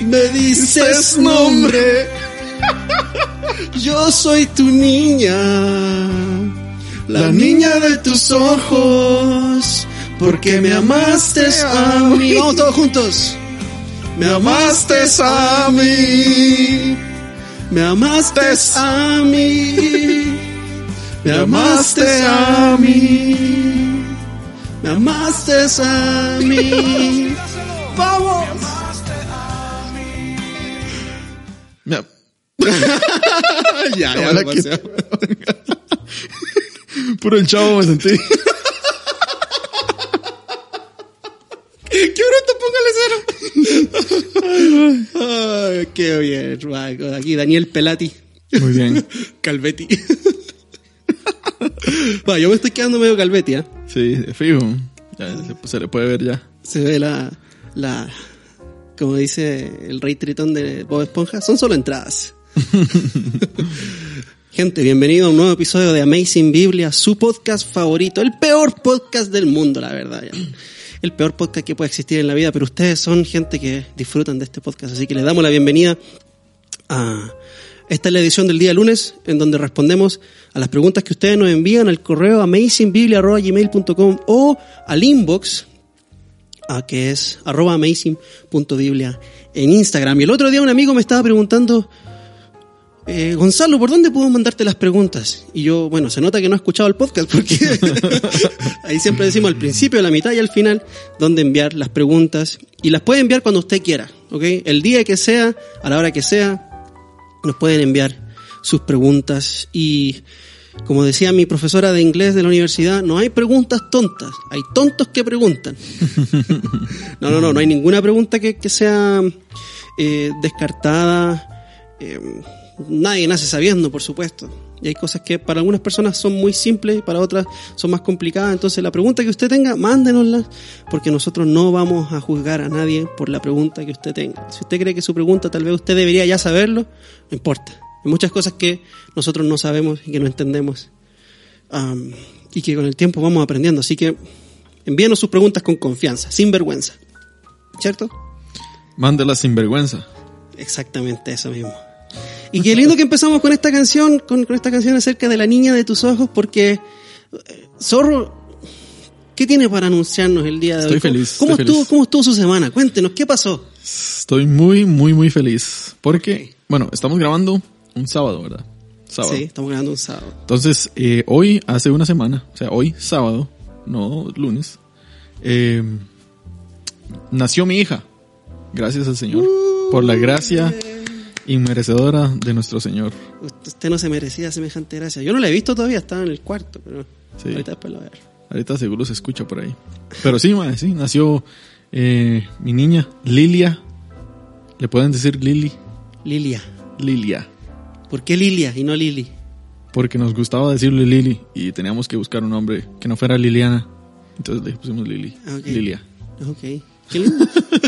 Me dices nombre. Yo soy tu niña, la niña de tus ojos, porque me amaste a mí. Vamos todos juntos. Me amaste a mí. Me amaste a mí. Me amaste a mí. Me amaste a mí. Vamos. Ya. ya, Ahora que-. Puro el chavo me sentí. ¡Qué bruto! Póngale cero. Ay, qué bien. Aquí Daniel Pelati. Muy bien. Calvetti. Va, yo me estoy quedando medio Calvetti, ¿eh? Sí, fijo. Ya se, se le puede ver ya. Se ve la, la, como dice el rey tritón de Bob Esponja, son solo entradas. Gente, bienvenido a un nuevo episodio de Amazing Biblia, su podcast favorito, el peor podcast del mundo, la verdad. El peor podcast que puede existir en la vida, pero ustedes son gente que disfrutan de este podcast, así que les damos la bienvenida a... Esta es la edición del día lunes, en donde respondemos a las preguntas que ustedes nos envían al correo amazingbiblia.gmail.com o al inbox a que es arroba amazing.biblia en Instagram. Y el otro día un amigo me estaba preguntando, eh, Gonzalo, ¿por dónde puedo mandarte las preguntas? Y yo, bueno, se nota que no ha escuchado el podcast porque ahí siempre decimos al principio, a la mitad y al final dónde enviar las preguntas. Y las puede enviar cuando usted quiera, ¿ok? El día que sea, a la hora que sea, nos pueden enviar sus preguntas y como decía mi profesora de inglés de la universidad, no hay preguntas tontas, hay tontos que preguntan. no, no, no, no hay ninguna pregunta que, que sea eh, descartada. eh, nadie nace sabiendo, por supuesto. Y hay cosas que para algunas personas son muy simples, para otras son más complicadas. Entonces, la pregunta que usted tenga, mándenosla, porque nosotros no vamos a juzgar a nadie por la pregunta que usted tenga. Si usted cree que su pregunta tal vez usted debería ya saberlo, no importa. Hay muchas cosas que nosotros no sabemos y que no entendemos. Am, y que con el tiempo vamos aprendiendo. Así que envíenos sus preguntas con confianza, sin vergüenza. ¿Cierto? Mándela sin vergüenza. Exactamente eso mismo. Y qué lindo que empezamos con esta canción, con, con esta canción acerca de la niña de tus ojos, porque eh, Zorro, ¿qué tiene para anunciarnos el día de Estoy hoy? ¿Cómo- feliz, ¿Cómo, estoy estuvo, feliz. ¿Cómo estuvo su semana? Cuéntenos, ¿qué pasó? Estoy muy, muy, muy feliz. Porque, bueno, estamos grabando un sábado, ¿verdad? Sábado. Sí, estamos grabando un sábado. Entonces, eh, hoy, hace una semana, o sea, hoy, sábado, no lunes, eh, nació mi hija. Gracias al Señor. Por la gracia inmerecedora de nuestro Señor. Usted no se merecía semejante gracia. Yo no la he visto todavía, estaba en el cuarto, pero Sí. ahorita después lo voy a ver. Ahorita seguro se escucha por ahí. Pero sí, madre, sí, nació eh, mi niña, Lilia. ¿Le pueden decir Lili? Lilia. Lilia. ¿Por qué Lilia y no Lili? Porque nos gustaba decirle Lili y teníamos que buscar un nombre que no fuera Liliana. Entonces le pusimos Lili. Ah, ok. Lilia. Ok. Qué lindo.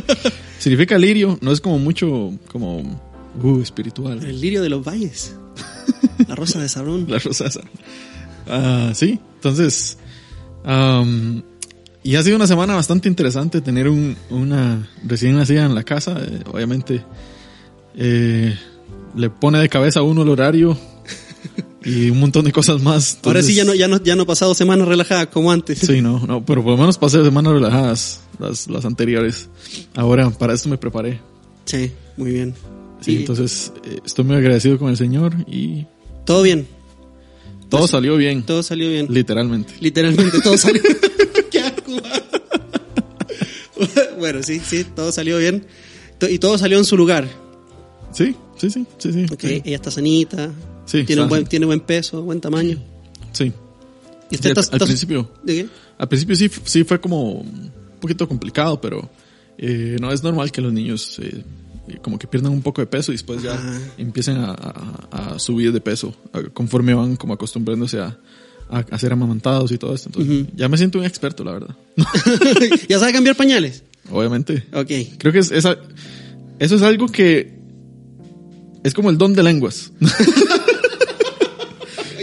Significa lirio, no es como mucho como uh, espiritual. El lirio de los valles. La rosa de Sabrón. La rosa esa. Ah, sí, entonces y ha sido una semana bastante interesante tener un, una recién nacida en la casa. eh, obviamente eh, le pone de cabeza a uno el horario y un montón de cosas más. Ahora sí Entonces, ya no, ya no, ya no he pasado semanas relajadas como antes. Sí, no, no, pero por lo menos pasé semanas relajadas las, las anteriores. Ahora para esto me preparé. Sí, muy bien. Sí, entonces eh, estoy muy agradecido con el Señor y todo bien, todo salió bien, todo salió bien. literalmente. Literalmente todo salió. Qué bueno, sí, sí, todo salió bien. Y todo salió en su lugar. Sí, sí, sí, sí, sí. Ok, sí. Ella está sanita, Sí, tiene, un buen, tiene buen peso, buen tamaño. Sí. ¿Y usted al, está, al principio, ¿De qué? al principio sí, sí fue como un poquito complicado, pero eh, no es normal que los niños eh, como que pierdan un poco de peso y después ya Ajá. empiecen a, a- a subir de peso conforme van como acostumbrándose a, a, ser amamantados y todo esto. Entonces, ya me siento un experto, la verdad. ¿Ya sabe cambiar pañales? Obviamente. Ok. Creo que es, esa- eso es algo que es como el don de lenguas.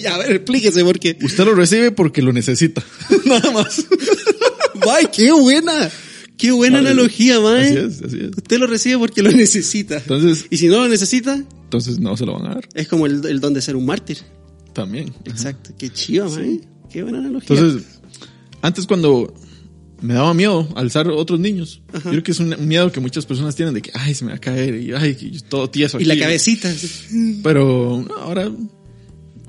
Ya, a ver, explíquese porque... Usted lo recibe porque lo necesita. Nada más. ¡Ay, qué buena! ¡Qué buena analogía, mae! Así es, así es. Usted lo recibe porque lo necesita. Entonces, Y si no lo necesita, entonces no se lo van a dar. es como el, el don de ser un mártir. También. Exacto. Qué chido, mae. Qué buena analogía. Entonces, antes cuando me daba miedo alzar otros niños, yo creo que es un, miedo que muchas personas tienen de que, ay, se me va a caer y ay, que yo todo tieso y la aquí". cabecita, Pero no, ahora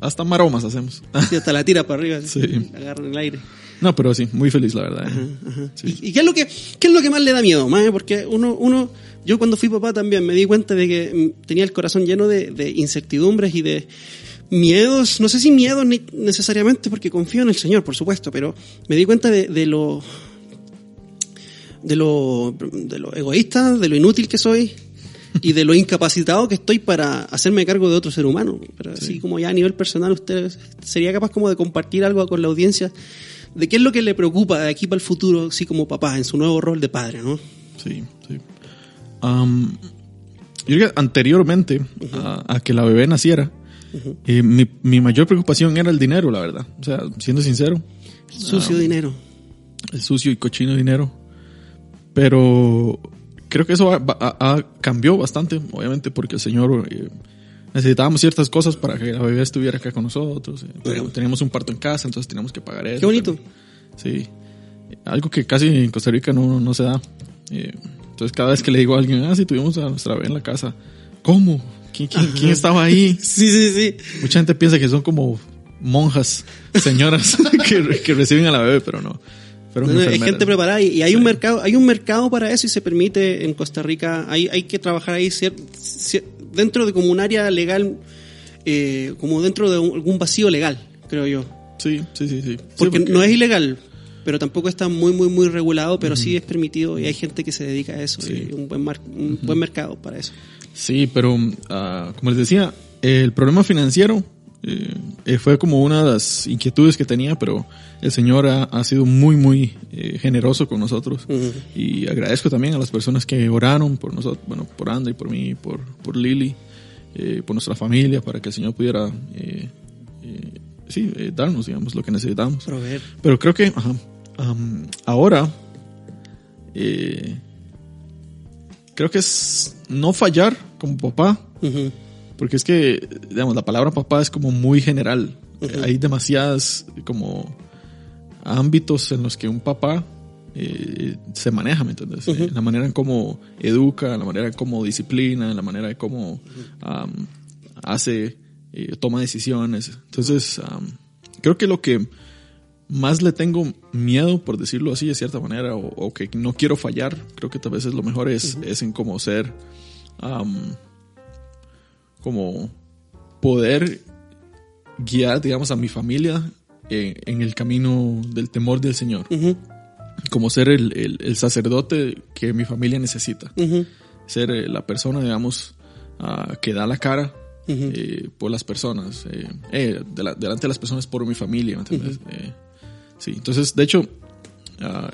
hasta maromas hacemos. y hasta la tira para arriba. Sí. Agarra el aire. No, pero sí, muy feliz la verdad. ¿eh? Sí. ¿Y, y qué es lo que qué es lo que más le da miedo? Porque uno uno yo cuando fui papá también me di cuenta de que mm, tenía el corazón lleno de, de incertidumbres y de miedos, no sé si miedos ni necesariamente porque confío en el Señor, por supuesto, pero me di cuenta de, de lo de lo de lo egoísta, de lo inútil que soy y de lo incapacitado que estoy para hacerme cargo de otro ser humano. Pero así como ya a nivel personal, usted sería capaz como de compartir algo con la audiencia de qué es lo que le preocupa de aquí para el futuro, así como papá, en su nuevo rol de padre, ¿no? Sí, sí. Am, yo creo que anteriormente a, a que la bebé naciera, eh, mi, mi mayor preocupación era el dinero, la verdad. O sea, siendo sincero, Sucio dinero. el sucio y cochino dinero. Pero creo que eso ha- ha- ha- cambió bastante, obviamente, porque el Señor eh, necesitábamos ciertas cosas para que la bebé estuviera acá con nosotros. eh, teníamos, un parto en casa, entonces teníamos que pagar eso. Qué bonito. Sí. Algo que casi en Costa Rica no, no se da. Eh, entonces cada vez que le digo a alguien, ah, sí, tuvimos a nuestra bebé en la casa. ¿Cómo? ¿Quién, quién, quién estaba ahí? Sí, sí, sí. Mucha gente piensa que son como monjas, señoras que, que reciben a la bebé, pero no. Fueron No, no, es enfermeras. gente preparada y, y hay un mercado, hay un mercado para eso y se permite en Costa Rica, hay, hay que trabajar ahí cier- cier- dentro de como un área legal, eh, como dentro de un- algún vacío legal, creo yo. Sí, sí, sí, sí. Sí, Porque, no es ilegal, pero tampoco está muy, muy, muy regulado, pero sí es permitido y hay gente que se dedica a eso Sí. y un buen, mar- un buen mercado para eso. Sí, pero ah, como les decía, el problema financiero eh, eh, fue como una de las inquietudes que tenía, pero el Señor ha, ha sido muy, muy eh, generoso con nosotros. Y agradezco también a las personas que oraron por nosotros, bueno, por André, por mí, por, por Lily, eh, por nuestra familia, para que el Señor pudiera, eh, sí, darnos, digamos, lo que necesitamos. Pero creo que ajá, ahora creo que es no fallar como papá, porque es que, digamos, la palabra papá es como muy general. Hay demasiadas como ámbitos en los que un papá eh, se maneja, ¿me entiendes? Eh, la manera en cómo educa, la manera en cómo disciplina, la manera en cómo hace, eh, toma decisiones. Entonces, creo que lo que más le tengo miedo, por decirlo así de cierta manera, o, o que no quiero fallar, creo que tal vez es lo mejor es, es en cómo ser, am, como poder guiar, digamos, a mi familia en, en el camino del temor del Señor, Ujú. como ser el, el- el sacerdote que mi familia necesita, Ujú. ser eh, la persona, digamos, ah, que da la cara Ujú. eh, por las personas, eh, eh, de la- delante de las personas por mi familia, ¿me entiendes? Eh, sí, entonces, de hecho, ah,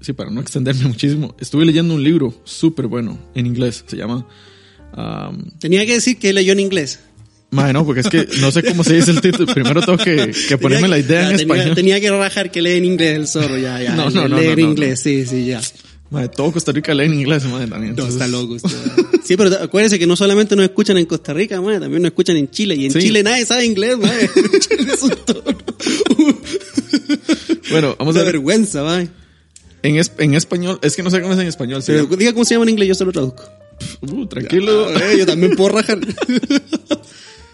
sí, para no extenderme muchísimo, estuve leyendo un libro súper bueno en inglés, se llama... ah, Tenía que decir que leyó en inglés. Mae, no, porque es que no sé cómo se dice el título. Primero tengo que, que ponerme la idea en Ya, tenía, español. Tenía que rajar que lee en inglés el zorro, ya, ya. No, no, no, Lee no, en no, inglés, sí, sí, ya. Mae, todo Costa Rica lee en inglés, mae, también. No, Entonces, está loco usted. Sí, pero acuérdese que no solamente nos escuchan en Costa Rica, madre, también nos escuchan en Chile. Y en Sí. Chile nadie sabe inglés, madre. Chile es un. Bueno, vamos Una a ver. vergüenza, madre. En, es- en español, es que no sé cómo es en español. llama- diga cómo se llama en inglés, yo se lo traduzco. Uh, tranquilo. Eh, yo también puedo rajar.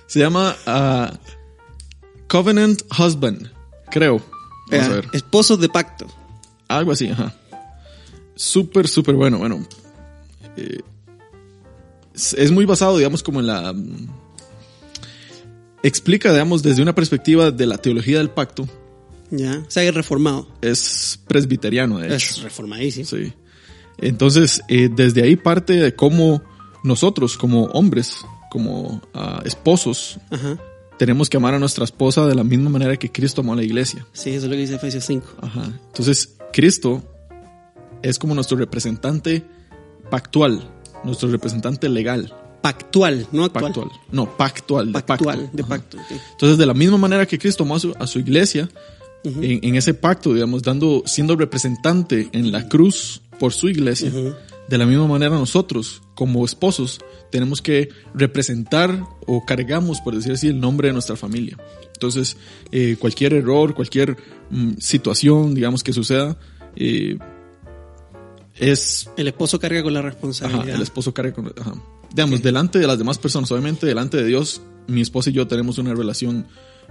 Se llama ah, Covenant Husband, creo. Vamos a ver. Esposos de pacto. Algo así, ajá. Súper, súper bueno. Bueno, eh, es muy basado, digamos, como en la... mm, Explica, digamos, desde una perspectiva de la teología del pacto. Ya. O sea, es reformado. Es presbiteriano, de hecho. Es reformadísimo. Sí. Entonces, eh, desde ahí parte de cómo nosotros como hombres, como ah, esposos, Ajá. tenemos que amar a nuestra esposa de la misma manera que Cristo amó a la iglesia. Sí, eso es lo que dice Efesios 5. Ajá. Entonces, Cristo es como nuestro representante pactual, nuestro representante legal. Pactual, no actual. Pactual. No, pactual, de Pactual, pacto. de pacto. Entonces, de la misma manera que Cristo amó a su, a su iglesia, en, en ese pacto, digamos, dando, siendo representante en la cruz por su iglesia, de la misma manera nosotros, como esposos, tenemos que representar o cargamos, por decir así, el nombre de nuestra familia. Entonces, eh, cualquier error, cualquier mm, situación, digamos, que suceda, eh, es El esposo carga con la Ajá, responsabilidad. el esposo carga con... Ajá. Digamos, delante de las demás personas, obviamente delante de Dios, mi esposa y yo tenemos una relación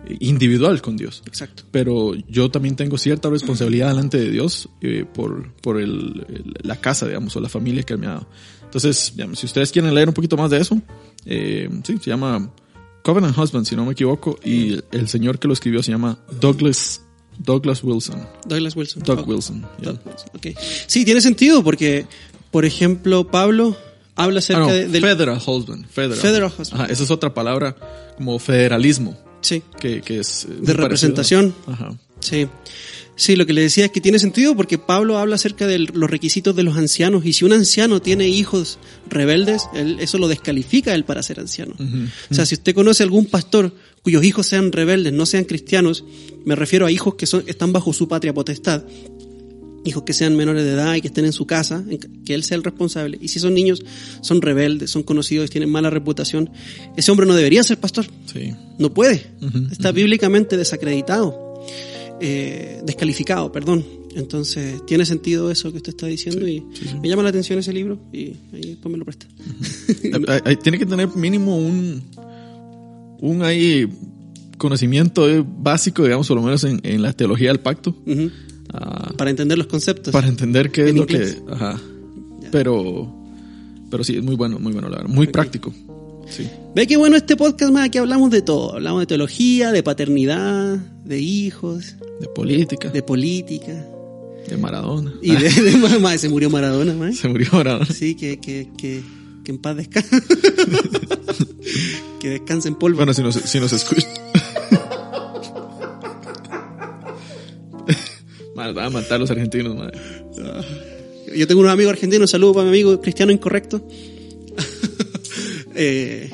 eh, individual con Dios. Exacto. Pero yo también tengo cierta responsabilidad delante de Dios eh, por, por el, el- la casa, digamos, o la familia que Él me ha dado. Entonces, digamos, si ustedes quieren leer un poquito más de eso, eh, sí, se llama Covenant Husband, si no me equivoco, y el señor que lo escribió se llama Douglas, Douglas Wilson. Douglas Wilson. Doug. Wilson. ya. Doug Wilson, ok. Sí, tiene sentido porque, por ejemplo, Pablo habla Ah, acerca no, de, del... Federal Husband. Federal. Federal husband. Ajá, esa es otra palabra como federalismo, Sí, que, que es... eh, de representación. parecido. Ajá. Sí. Sí, lo que le decía es que tiene sentido porque Pablo habla acerca de los requisitos de los ancianos y si un anciano tiene hijos rebeldes, él- eso lo descalifica a él para ser anciano. O sea, si usted conoce algún pastor cuyos hijos sean rebeldes, no sean cristianos, me refiero a hijos que son, están bajo su patria potestad, hijos que sean menores de edad y que estén en su casa, que él sea el responsable. Y si esos niños son rebeldes, son conocidos y tienen mala reputación, ese hombre no debería ser pastor. Sí. No puede. Está bíblicamente desacreditado. Eh, descalificado, perdón. Entonces, tiene sentido eso que usted está diciendo y me llama la atención ese libro y ahí después me lo presta. Tiene que tener mínimo un... Un ahí conocimiento eh, básico, digamos, por lo menos en, en la teología del pacto, ah, Para entender los conceptos. para entender qué es lo que... Ajá. Ya. Pero... Pero sí, es muy bueno, muy bueno, la verdad. Muy práctico. Sí. Ve qué bueno este podcast, más aquí hablamos de todo. Hablamos de teología, de paternidad, de hijos, De política, de política. de Maradona. Y de, de mamá, se murió Maradona, más. Se murió Maradona. Sí, que, que, que, que en paz descanse. que descanse en polvo. Bueno, si nos, si nos escuchan. Madre, van a matar a los argentinos, madre. Yo tengo unos amigos argentinos, saludos para mi amigo cristiano incorrecto. Eh,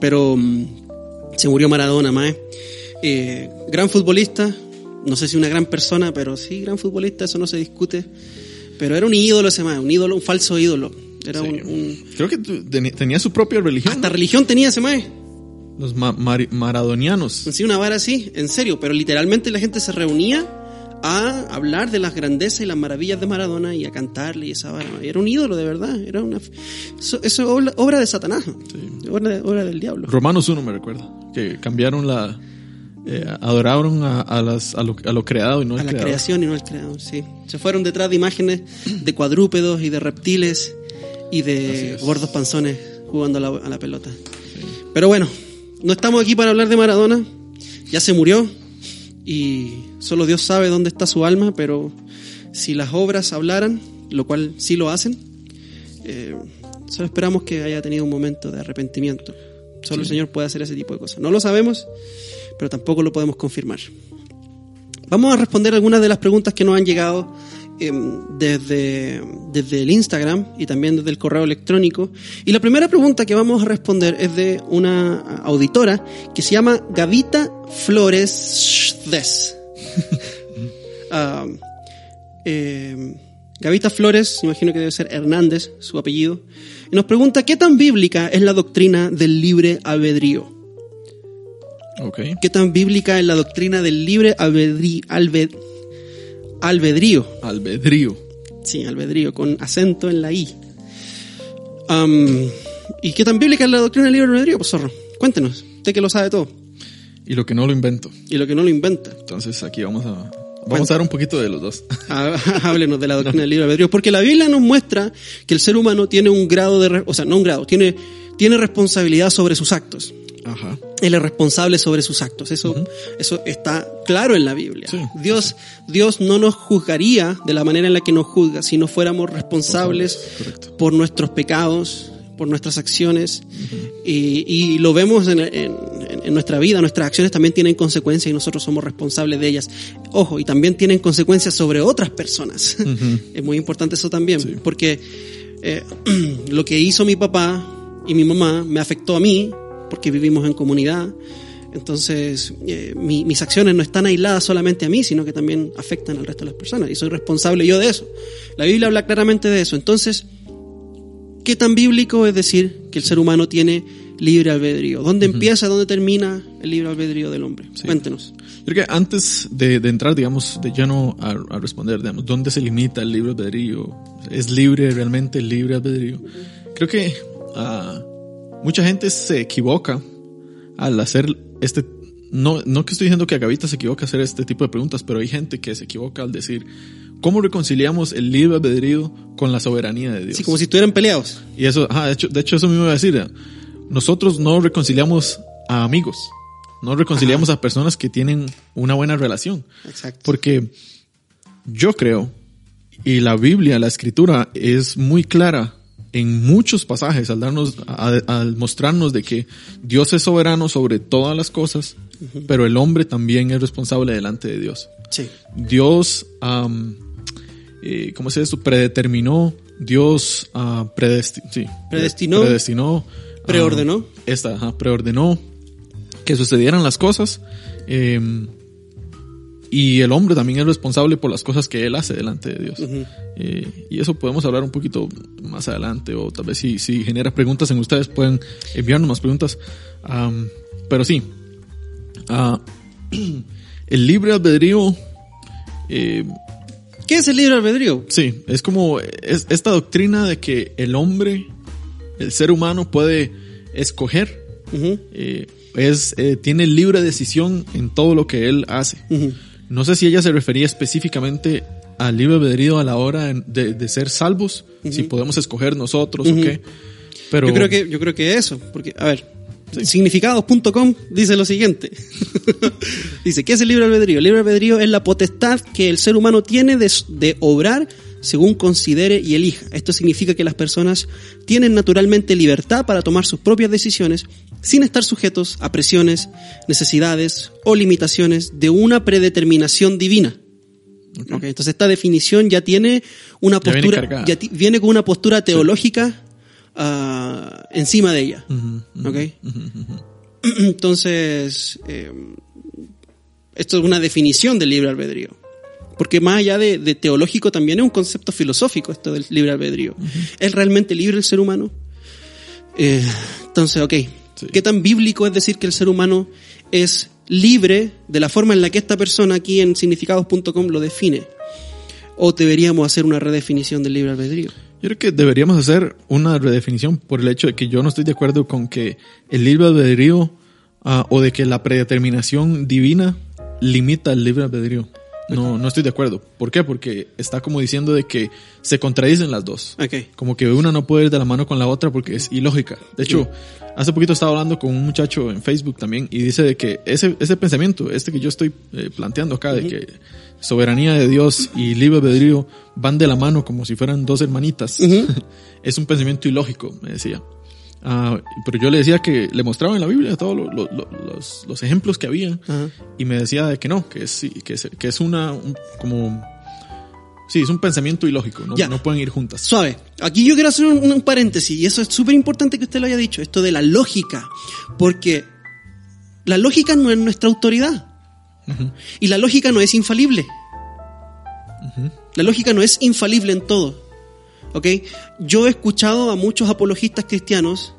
pero mm, se murió Maradona, más. Eh, gran futbolista, no sé si una gran persona, pero sí, gran futbolista, eso no se discute. Pero era un ídolo ese más, un ídolo, un falso ídolo. Era Sí. un, un- Creo que tenía su propia religión. Hasta religión tenía ese. Los ma- maradonianos. Sí, una vara así, en serio, pero literalmente la gente se reunía a hablar de las grandezas y las maravillas de Maradona y a cantarle y esa vara. Era un ídolo, de verdad. Era una, eso, eso es obra, obra de Satanás. Obra del diablo. Romanos 1 me recuerda. Que cambiaron la... eh, adoraron a, a las, a, lo, a lo creado y no A al la creador. creación y no al creador, sí. Se fueron detrás de imágenes de cuadrúpedos y de reptiles y de gordos panzones jugando a la, a la pelota. Pero bueno, no estamos aquí para hablar de Maradona. Ya se murió y solo Dios sabe dónde está su alma, pero si las obras hablaran, lo cual sí lo hacen, eh, solo esperamos que haya tenido un momento de arrepentimiento. Solo el Señor puede hacer ese tipo de cosas. No lo sabemos, pero tampoco lo podemos confirmar. Vamos a responder algunas de las preguntas que nos han llegado eh, desde, desde el Instagram y también desde el correo electrónico. Y la primera pregunta que vamos a responder es de una auditora que se llama Gavita Flores Des. Eh, Gavita Flores, imagino que debe ser Hernández, su apellido, y nos pregunta qué tan bíblica es la doctrina del libre albedrío. Ok. ¿Qué tan bíblica es la doctrina del libre albedrí- albe- albedrío? Albedrío. Sí, albedrío, con acento en la I. Am, ¿Y qué tan bíblica es la doctrina del libre albedrío? Pues zorro, cuéntenos, usted que lo sabe todo Y lo que no lo invento. y lo que no lo inventa. Entonces aquí vamos a... Vamos a dar un poquito de los dos. Há- Háblenos de la doctrina del libre albedrío, porque la Biblia nos muestra que el ser humano tiene un grado de, o sea, no un grado, tiene, tiene responsabilidad sobre sus actos. Ajá. Él es responsable sobre sus actos. Eso, eso está claro en la Biblia. Sí. Dios, Dios no nos juzgaría de la manera en la que nos juzga si no fuéramos responsables Correcto. por nuestros pecados, por nuestras acciones y, y lo vemos en, en- en nuestra vida, nuestras acciones también tienen consecuencias y nosotros somos responsables de ellas. Ojo, y también tienen consecuencias sobre otras personas. es muy importante eso también, porque eh, lo que hizo mi papá y mi mamá me afectó a mí, porque vivimos en comunidad. Entonces, eh, mi- mis acciones no están aisladas solamente a mí, sino que también afectan al resto de las personas. Y soy responsable yo de eso. La Biblia habla claramente de eso. Entonces, ¿qué tan bíblico es decir que el ser humano tiene libre albedrío? ¿Dónde empieza, dónde termina el libre albedrío del hombre? Cuéntenos. Creo que antes de, de entrar, digamos, de lleno a, a responder, digamos, ¿dónde se limita el libre albedrío? ¿Es libre realmente el libre albedrío? Creo que ah, mucha gente se equivoca al hacer este... No, no que estoy diciendo que Agavita se equivoca al hacer este tipo de preguntas, pero hay gente que se equivoca al decir, ¿cómo reconciliamos el libre albedrío con la soberanía de Dios? Así como si estuvieran peleados. Y eso, ajá, de hecho, de hecho eso mismo iba a decir. Nosotros no reconciliamos a amigos, no reconciliamos a personas que tienen una buena relación. Exacto. Porque yo creo, y la Biblia, la escritura, es muy clara en muchos pasajes al darnos, al mostrarnos de que Dios es soberano sobre todas las cosas, pero el hombre también es responsable delante de Dios. Sí. Dios, eh, ¿cómo se dice esto? Predeterminó, Dios ah, predesti- sí, Predestinó. predestinó, Preordenó. esta, ajá, preordenó que sucedieran las cosas. eh, y el hombre también es responsable por las cosas que él hace delante de Dios. Eh, y eso podemos hablar un poquito más adelante, o tal vez si, si genera preguntas en ustedes, pueden enviarnos más preguntas. Pero sí, ah, el libre albedrío, eh, ¿Qué es el libre albedrío? sí, es como es, esta doctrina de que el hombre, el ser humano puede escoger, eh, es, eh, tiene libre decisión en todo lo que él hace. No sé si ella se refería específicamente al libre albedrío a la hora de, de ser salvos, si podemos escoger nosotros o qué. Pero Yo creo que, yo creo que eso, porque, a ver, significados.com dice lo siguiente. dice, ¿qué es el libre albedrío? El libre albedrío es la potestad que el ser humano tiene de, de obrar según considere y elija. Esto significa que las personas tienen naturalmente libertad para tomar sus propias decisiones sin estar sujetos a presiones, necesidades o limitaciones de una predeterminación divina. Ok, Entonces esta definición ya tiene una Ya viene postura, ya ti- viene con una postura teológica ah, encima de ella. ¿ok? Entonces, eh, esto es una definición del libre albedrío. Porque más allá de, de teológico también es un concepto filosófico esto del libre albedrío. ¿Es realmente libre el ser humano? Eh, entonces, ok. Sí. ¿Qué tan bíblico es decir que el ser humano es libre de la forma en la que esta persona aquí en significados.com lo define? ¿O deberíamos hacer una redefinición del libre albedrío? yo creo que deberíamos hacer una redefinición por el hecho de que yo no estoy de acuerdo con que el libre albedrío ah, o de que la predeterminación divina limita el libre albedrío. No, no estoy de acuerdo. ¿Por qué? Porque está como diciendo de que se contradicen las dos. Como que una no puede ir de la mano con la otra porque es ilógica. De hecho, hace poquito estaba hablando con un muchacho en Facebook también y dice de que ese, ese pensamiento, este que yo estoy eh, planteando acá, de que soberanía de Dios y libre albedrío van de la mano como si fueran dos hermanitas, es un pensamiento ilógico, me decía. Ah, pero yo le decía que le mostraba en la Biblia todos lo- lo- lo- los, los ejemplos que había Ajá. y me decía de que no, que es, que es, que es una, un- como, sí, es un pensamiento ilógico, no, Ya. no pueden ir juntas. Suave. Aquí yo quiero hacer un, un paréntesis y eso es súper importante que usted lo haya dicho, esto de la lógica, porque la lógica no es nuestra autoridad y la lógica no es infalible. La lógica no es infalible en todo. ¿Ok? Yo he escuchado a muchos apologistas cristianos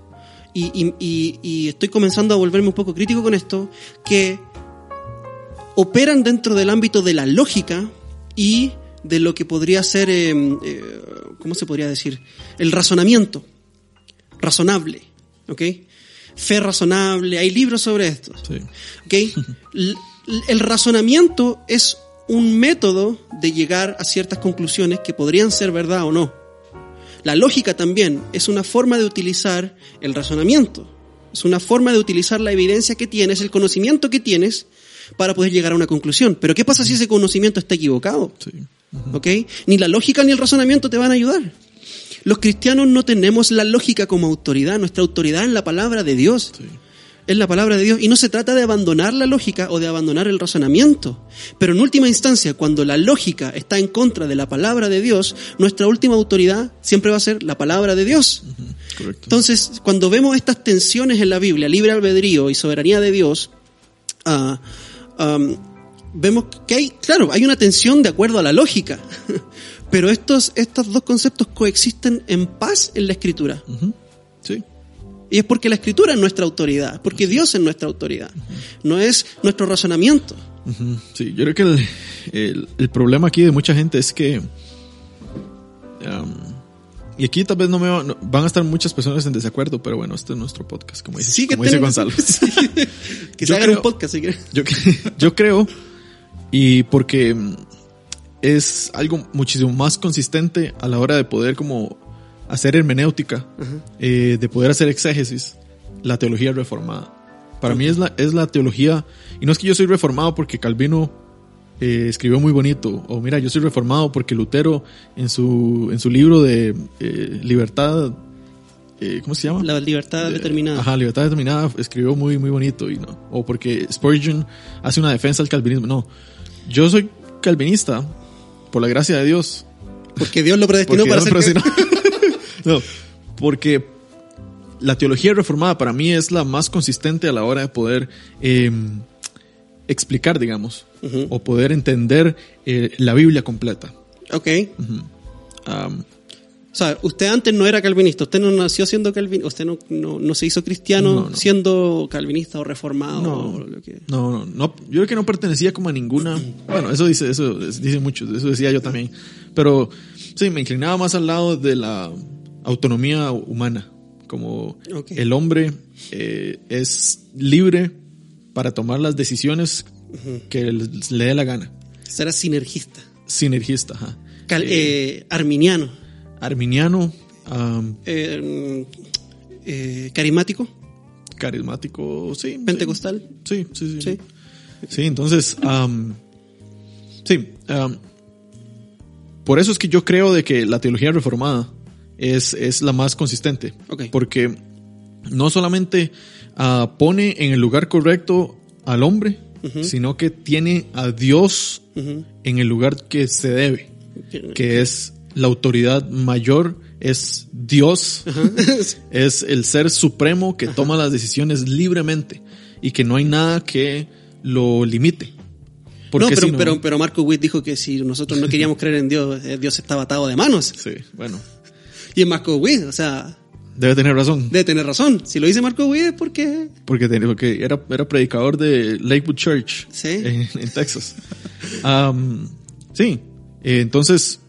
y, y- y- y estoy comenzando a volverme un poco crítico con esto, que operan dentro del ámbito de la lógica y de lo que podría ser, eh, eh, ¿cómo se podría decir? El razonamiento razonable, ¿ok? Fe razonable, hay libros sobre esto, Sí. ¿ok? El razonamiento es un método de llegar a ciertas conclusiones que podrían ser verdad o no. La lógica también es una forma de utilizar el razonamiento, es una forma de utilizar la evidencia que tienes, el conocimiento que tienes para poder llegar a una conclusión. Pero ¿qué pasa si ese conocimiento está equivocado? Sí. ¿Ok? Ni la lógica ni el razonamiento te van a ayudar. Los cristianos no tenemos la lógica como autoridad, nuestra autoridad es la palabra de Dios. Sí. Es la palabra de Dios y no se trata de abandonar la lógica o de abandonar el razonamiento. Pero en última instancia, cuando la lógica está en contra de la palabra de Dios, nuestra última autoridad siempre va a ser la palabra de Dios. Entonces, cuando vemos estas tensiones en la Biblia, libre albedrío y soberanía de Dios, ah, vemos que hay, claro, hay una tensión de acuerdo a la lógica, pero estos, estos dos conceptos coexisten en paz en la escritura. Y es porque la escritura es nuestra autoridad, porque Dios es nuestra autoridad, no es nuestro razonamiento. Sí, yo creo que el, el- el problema aquí de mucha gente es que. um, y aquí tal vez no me va- no- van a estar muchas personas en desacuerdo, pero bueno, este es nuestro podcast, como dice, Sí, que como dice Gonzalo. Sí. que se hagan un podcast si quieren. Yo, yo creo, y porque mm, es algo muchísimo más consistente a la hora de poder como hacer hermenéutica, eh, de poder hacer exégesis, la teología reformada. Para mí es la, es la teología, y no es que yo soy reformado porque Calvino eh, escribió muy bonito, o mira, yo soy reformado porque Lutero en su, en su libro de eh, libertad, eh, ¿cómo se llama? La libertad determinada. Ajá, libertad determinada escribió muy, muy bonito. Y no, o porque Spurgeon hace una defensa al calvinismo. No, yo soy calvinista por la gracia de Dios. Porque Dios lo predestinó Porque para Dios ser... no, porque la teología reformada para mí es la más consistente a la hora de poder eh, explicar, digamos, o poder entender eh, la Biblia completa. Ok. Am, O sea, usted antes no era calvinista, usted no nació siendo calvinista, usted no, no, no se hizo cristiano No, no. siendo calvinista o reformado. No. o lo que... No, no, yo creo que no pertenecía como a ninguna, bueno, eso dice, eso es- dice muchos, eso decía yo también, pero sí, me inclinaba más al lado de la autonomía humana, como el hombre eh, es libre para tomar las decisiones que le dé la gana, Será sinergista. sinergista, ajá. Cal- Eh, eh, arminiano. arminiano, eh, carismático. carismático, sí. Pentecostal. Sí, sí, sí. Sí. Sí, entonces, sí, por eso es que yo creo de que la teología reformada es, es la más consistente. Ok. Porque no solamente ah, pone en el lugar correcto al hombre, sino que tiene a Dios en el lugar que se debe, que es la autoridad mayor, es Dios, es el ser supremo que toma las decisiones libremente y que no hay nada que lo limite. no, pero, si no- pero, pero Marco Witt dijo que si nosotros no queríamos creer en Dios, eh, Dios estaba atado de manos. Sí, bueno, Y es Marco Witt, o sea, debe tener razón. debe tener razón. Si lo dice Marco Witt es porque... Porque, tenía- porque era, era predicador de Lakewood Church Sí. en, en Texas. Am, sí, eh, entonces,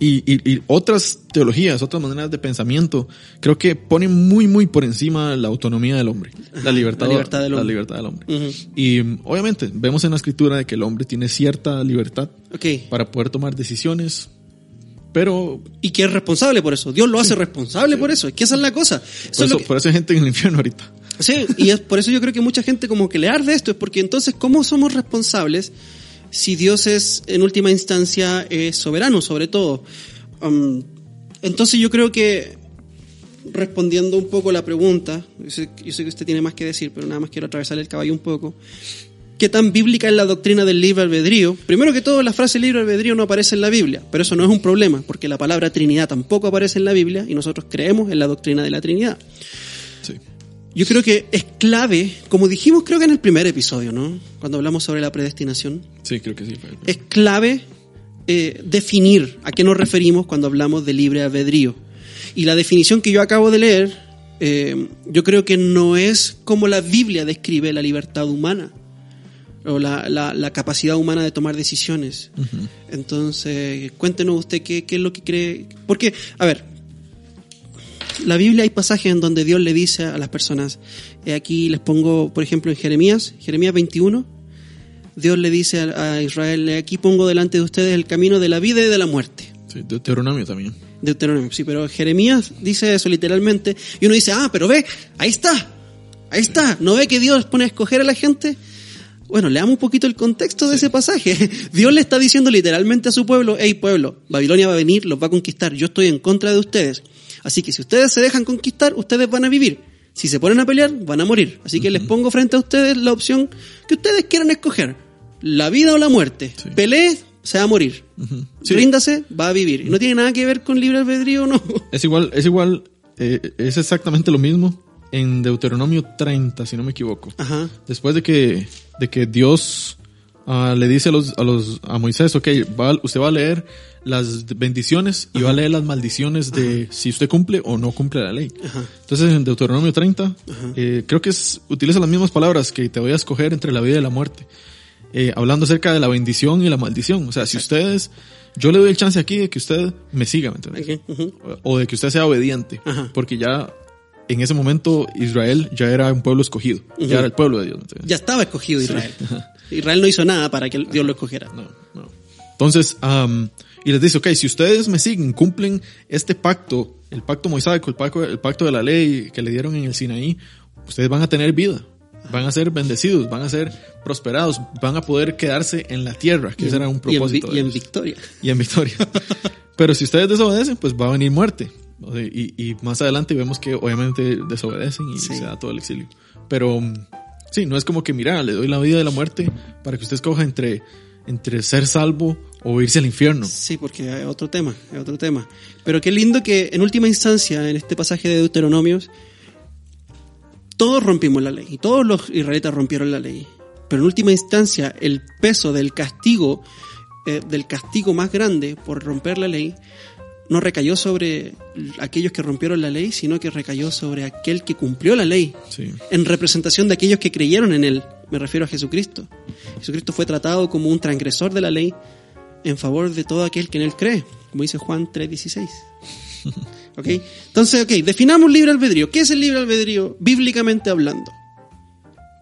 y, y- y otras teologías, otras maneras de pensamiento, creo que ponen muy, muy por encima la autonomía del hombre, la libertad, la libertad del la hombre. libertad del hombre. Y obviamente vemos en la escritura de que el hombre tiene cierta libertad Ok. para poder tomar decisiones, pero Y que es responsable por eso. Dios lo hace responsable por eso. Es que esa es la cosa. Eso por es lo eso, que- por eso hay gente en el infierno ahorita. Sí, y es por eso yo creo que mucha gente como que le arde esto, es porque entonces, ¿cómo somos responsables si Dios es, en última instancia, soberano sobre todo? Um, entonces yo creo que, respondiendo un poco la pregunta, yo sé, yo sé que usted tiene más que decir, pero nada más quiero atravesarle el caballo un poco. ¿Qué tan bíblica es la doctrina del libre albedrío? Primero que todo, la frase libre albedrío no aparece en la Biblia, pero eso no es un problema, porque la palabra Trinidad tampoco aparece en la Biblia y nosotros creemos en la doctrina de la Trinidad. Sí. Yo creo que es clave, como dijimos creo que en el primer episodio, ¿no? Cuando hablamos sobre la predestinación, Sí, creo que sí. es clave eh, definir a qué nos referimos cuando hablamos de libre albedrío. Y la definición que yo acabo de leer, eh, yo creo que no es como la Biblia describe la libertad humana o la, la- la capacidad humana de tomar decisiones. Entonces, cuéntenos usted qué, qué es lo que cree. Porque, a ver, la Biblia hay pasajes en donde Dios le dice a las personas, aquí les pongo, por ejemplo, en Jeremías, Jeremías 21, Dios le dice a, Israel, "He aquí pongo delante de ustedes el camino de la vida y de la muerte. Sí, Deuteronomio también. Deuteronomio, sí, pero Jeremías dice eso literalmente, y uno dice, ah, pero ve, ahí está, ahí está, ¿no ve que Dios pone a escoger a la gente? Bueno, leamos un poquito el contexto de ese pasaje. Dios le está diciendo literalmente a su pueblo, hey pueblo, Babilonia va a venir, los va a conquistar, yo estoy en contra de ustedes. Así que si ustedes se dejan conquistar, ustedes van a vivir. Si se ponen a pelear, van a morir. Así que les pongo frente a ustedes la opción que ustedes quieran escoger. La vida o la muerte. Sí. Pelee, se va a morir. Sí. Ríndase, va a vivir. No tiene nada que ver con libre albedrío, no. Es igual, es igual, eh, es exactamente lo mismo en Deuteronomio 30, si no me equivoco. Ajá. Después de que, de que Dios ah, le dice a los, a los, a Moisés, ok, va- usted va a leer las bendiciones y va a leer las maldiciones de si usted cumple o no cumple la ley. Entonces en Deuteronomio 30, eh, creo que es, utiliza las mismas palabras que te voy a escoger entre la vida y la muerte. Eh, hablando acerca de la bendición y la maldición. O sea, si ustedes, yo le doy el chance aquí de que usted me siga, ¿me entiendes? O de que usted sea obediente, Ajá. porque ya en ese momento Israel ya era un pueblo escogido, ya era el pueblo de Dios. Ya estaba escogido Israel. Israel no hizo nada para que Dios lo escogiera. No, no. Entonces, am, y les dice, ok, si ustedes me siguen, cumplen este pacto, el pacto mosaico, el pacto, el pacto de la ley que le dieron en el Sinaí, ustedes van a tener vida, van a ser bendecidos, van a ser prosperados, van a poder quedarse en la tierra, que ese era un Y en, propósito. y en victoria. y en victoria. Pero si ustedes desobedecen, pues va a venir muerte. Y, y más adelante vemos que obviamente desobedecen y Sí. se da todo el exilio. Pero sí, no es como que, mira, le doy la vida de la muerte para que usted escoja entre, entre ser salvo o irse al infierno. Sí, porque hay otro tema, hay otro tema. Pero qué lindo que en última instancia, en este pasaje de Deuteronomios, todos rompimos la ley y todos los israelitas rompieron la ley. Pero en última instancia, el peso del castigo, eh, del castigo más grande por romper la ley, no recayó sobre aquellos que rompieron la ley, sino que recayó sobre aquel que cumplió la ley Sí, en representación de aquellos que creyeron en él. Me refiero a Jesucristo. Jesucristo fue tratado como un transgresor de la ley en favor de todo aquel que en él cree, como dice Juan 3:16. ¿Ok? Entonces, ok, definamos libre albedrío. ¿Qué es el libre albedrío bíblicamente hablando?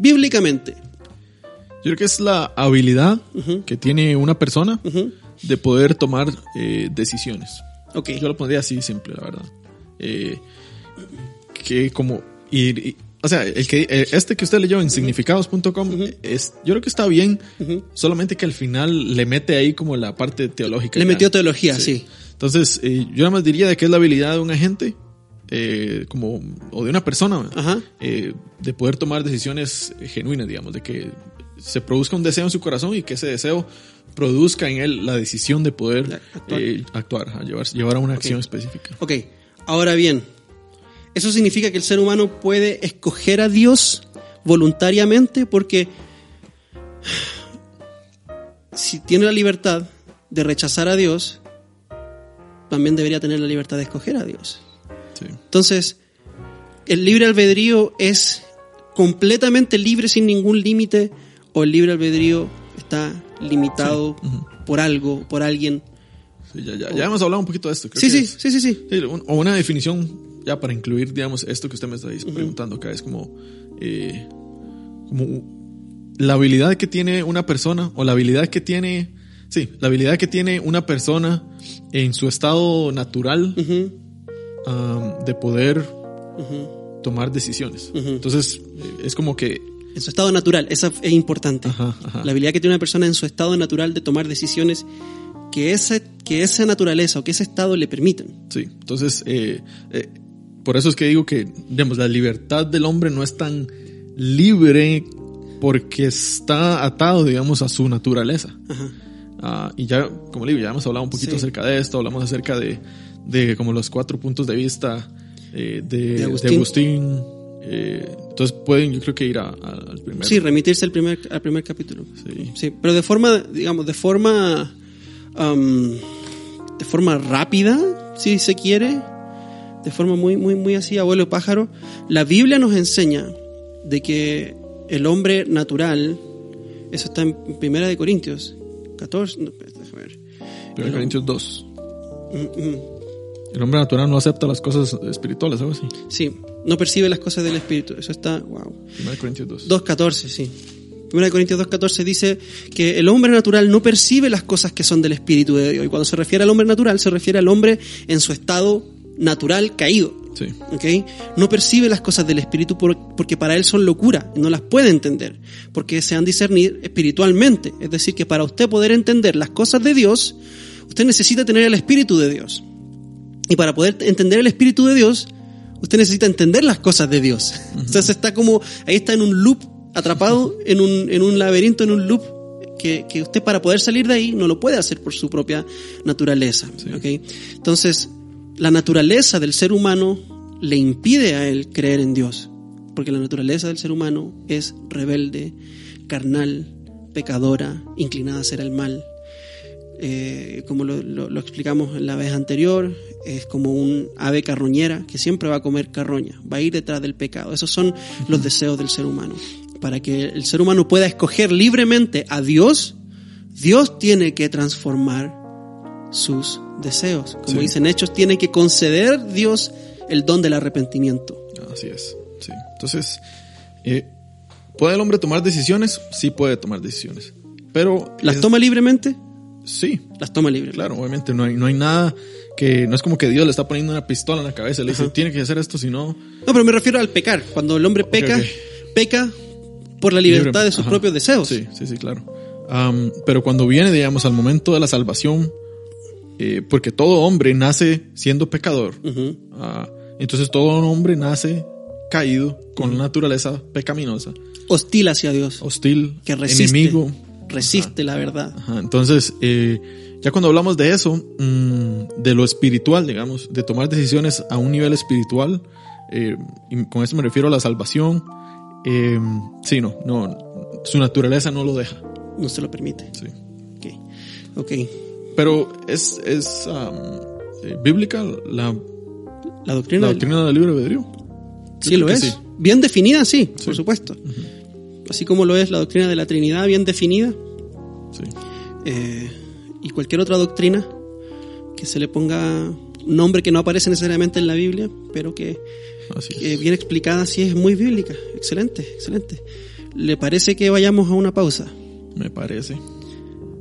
Bíblicamente. yo creo que es la habilidad que tiene una persona de poder tomar eh, decisiones. Ok. Yo lo pondría así simple, la verdad. Eh, que como y, y- o sea, el que eh, este que usted leyó en significados.com es yo creo que está bien, solamente que al final le mete ahí como la parte teológica. Le ya. metió teología, sí. Entonces, eh, yo nada más diría de que es la habilidad de un agente eh, como o de una persona Ajá. eh, de poder tomar decisiones genuinas, digamos, de que se produzca un deseo en su corazón y que ese deseo produzca en él la decisión de poder De actuar. eh, actuar, llevar, llevar a una acción específica. Ok, ahora bien, eso significa que el ser humano puede escoger a Dios voluntariamente porque si tiene la libertad de rechazar a Dios, también debería tener la libertad de escoger a Dios. Sí. Entonces, el libre albedrío es completamente libre sin ningún límite o el libre albedrío está limitado por algo, por alguien. Sí, ya, ya, ya hemos hablado un poquito de esto. creo Sí, que sí, es- sí, sí, sí. sí, un- o una definición ya para incluir, digamos, esto que usted me está preguntando acá. Es como, eh, como la habilidad que tiene una persona o la habilidad que tiene, sí, la habilidad que tiene una persona en su estado natural um, de poder tomar decisiones. Entonces, es como que, En su estado natural, esa es importante. Ajá, ajá. La habilidad que tiene una persona en su estado natural de tomar decisiones que, ese, que esa naturaleza o que ese estado le permiten. sí, entonces, eh, eh, por eso es que digo que, digamos, la libertad del hombre no es tan libre porque está atado, digamos, a su naturaleza. Ajá. Ah, y ya, como le digo, ya hemos hablado un poquito Sí. acerca de esto, hablamos acerca de, de como los cuatro puntos de vista eh, de, De de Agustín. Eh, entonces pueden, yo creo que ir a- a- al primero. Sí, remitirse al primer, al primer capítulo. Sí. Sí, pero de forma, digamos, de forma, am, de forma rápida, si se quiere, de forma muy, muy, muy así, abuelo pájaro, la Biblia nos enseña de que el hombre natural, eso está en Primera de Corintios 14, no, déjame ver. Primero Corintios 2. Mm, mm. El hombre natural no acepta las cosas espirituales, algo así. Sí, no percibe las cosas del Espíritu. Eso está, wow. Primero Corintios 2. 2.14, sí. 1 Corintios 2.14 dice que el hombre natural no percibe las cosas que son del Espíritu de Dios. Y cuando se refiere al hombre natural, se refiere al hombre en su estado natural caído. Sí. ¿ok? No percibe las cosas del Espíritu por- porque para él son locura, y no las puede entender, porque se han discernir espiritualmente. Es decir, que para usted poder entender las cosas de Dios, usted necesita tener el Espíritu de Dios. Y para poder entender el Espíritu de Dios, usted necesita entender las cosas de Dios. Entonces está como, ahí está en un loop, atrapado en un, en un laberinto, en un loop, que, que usted para poder salir de ahí no lo puede hacer por su propia naturaleza. ¿ok? Entonces, la naturaleza del ser humano le impide a él creer en Dios, porque la naturaleza del ser humano es rebelde, carnal, pecadora, inclinada a hacer el mal. Eh, como lo, lo- lo explicamos en la vez anterior, es como un ave carroñera que siempre va a comer carroña, va a ir detrás del pecado. Esos son los deseos del ser humano. Para que el ser humano pueda escoger libremente a Dios, Dios tiene que transformar sus deseos. Como Sí. dicen Hechos, tiene que conceder Dios el don del arrepentimiento. Así es. Sí. Entonces, eh, ¿puede el hombre tomar decisiones? Sí puede tomar decisiones. Pero... ¿Las es- toma libremente? Sí, Las toma libremente. claro, obviamente no hay, no hay nada que... No es como que Dios le está poniendo una pistola en la cabeza y le dice, tiene que hacer esto, si no... No, pero me refiero al pecar. Cuando el hombre peca, peca por la libertad libre- de sus ajá. propios deseos. Sí, sí, sí, claro. Pero cuando viene, digamos, al momento de la salvación, eh, porque todo hombre nace siendo pecador, ah, entonces todo hombre nace caído con naturaleza pecaminosa, Hostil hacia Dios. hostil, Que resiste. enemigo. Resiste la verdad. Ajá, entonces, eh, ya cuando hablamos de eso, mm, de lo espiritual, digamos, de tomar decisiones a un nivel espiritual, eh, y con eso me refiero a la salvación, eh, sí, no, no, su naturaleza no lo deja. No se lo permite. Sí. Ok. Ok. Pero es, es am, eh, bíblica la, La doctrina, la del- doctrina del libre albedrío. Sí lo es. sí. Bien definida, sí, Sí. por supuesto. Así como lo es la doctrina de la Trinidad, bien definida. Sí. eh, y cualquier otra doctrina que se le ponga un nombre que no aparece necesariamente en la Biblia, pero que, que bien explicada, sí es muy bíblica. Excelente, excelente. ¿Le parece que vayamos a una pausa? Me parece.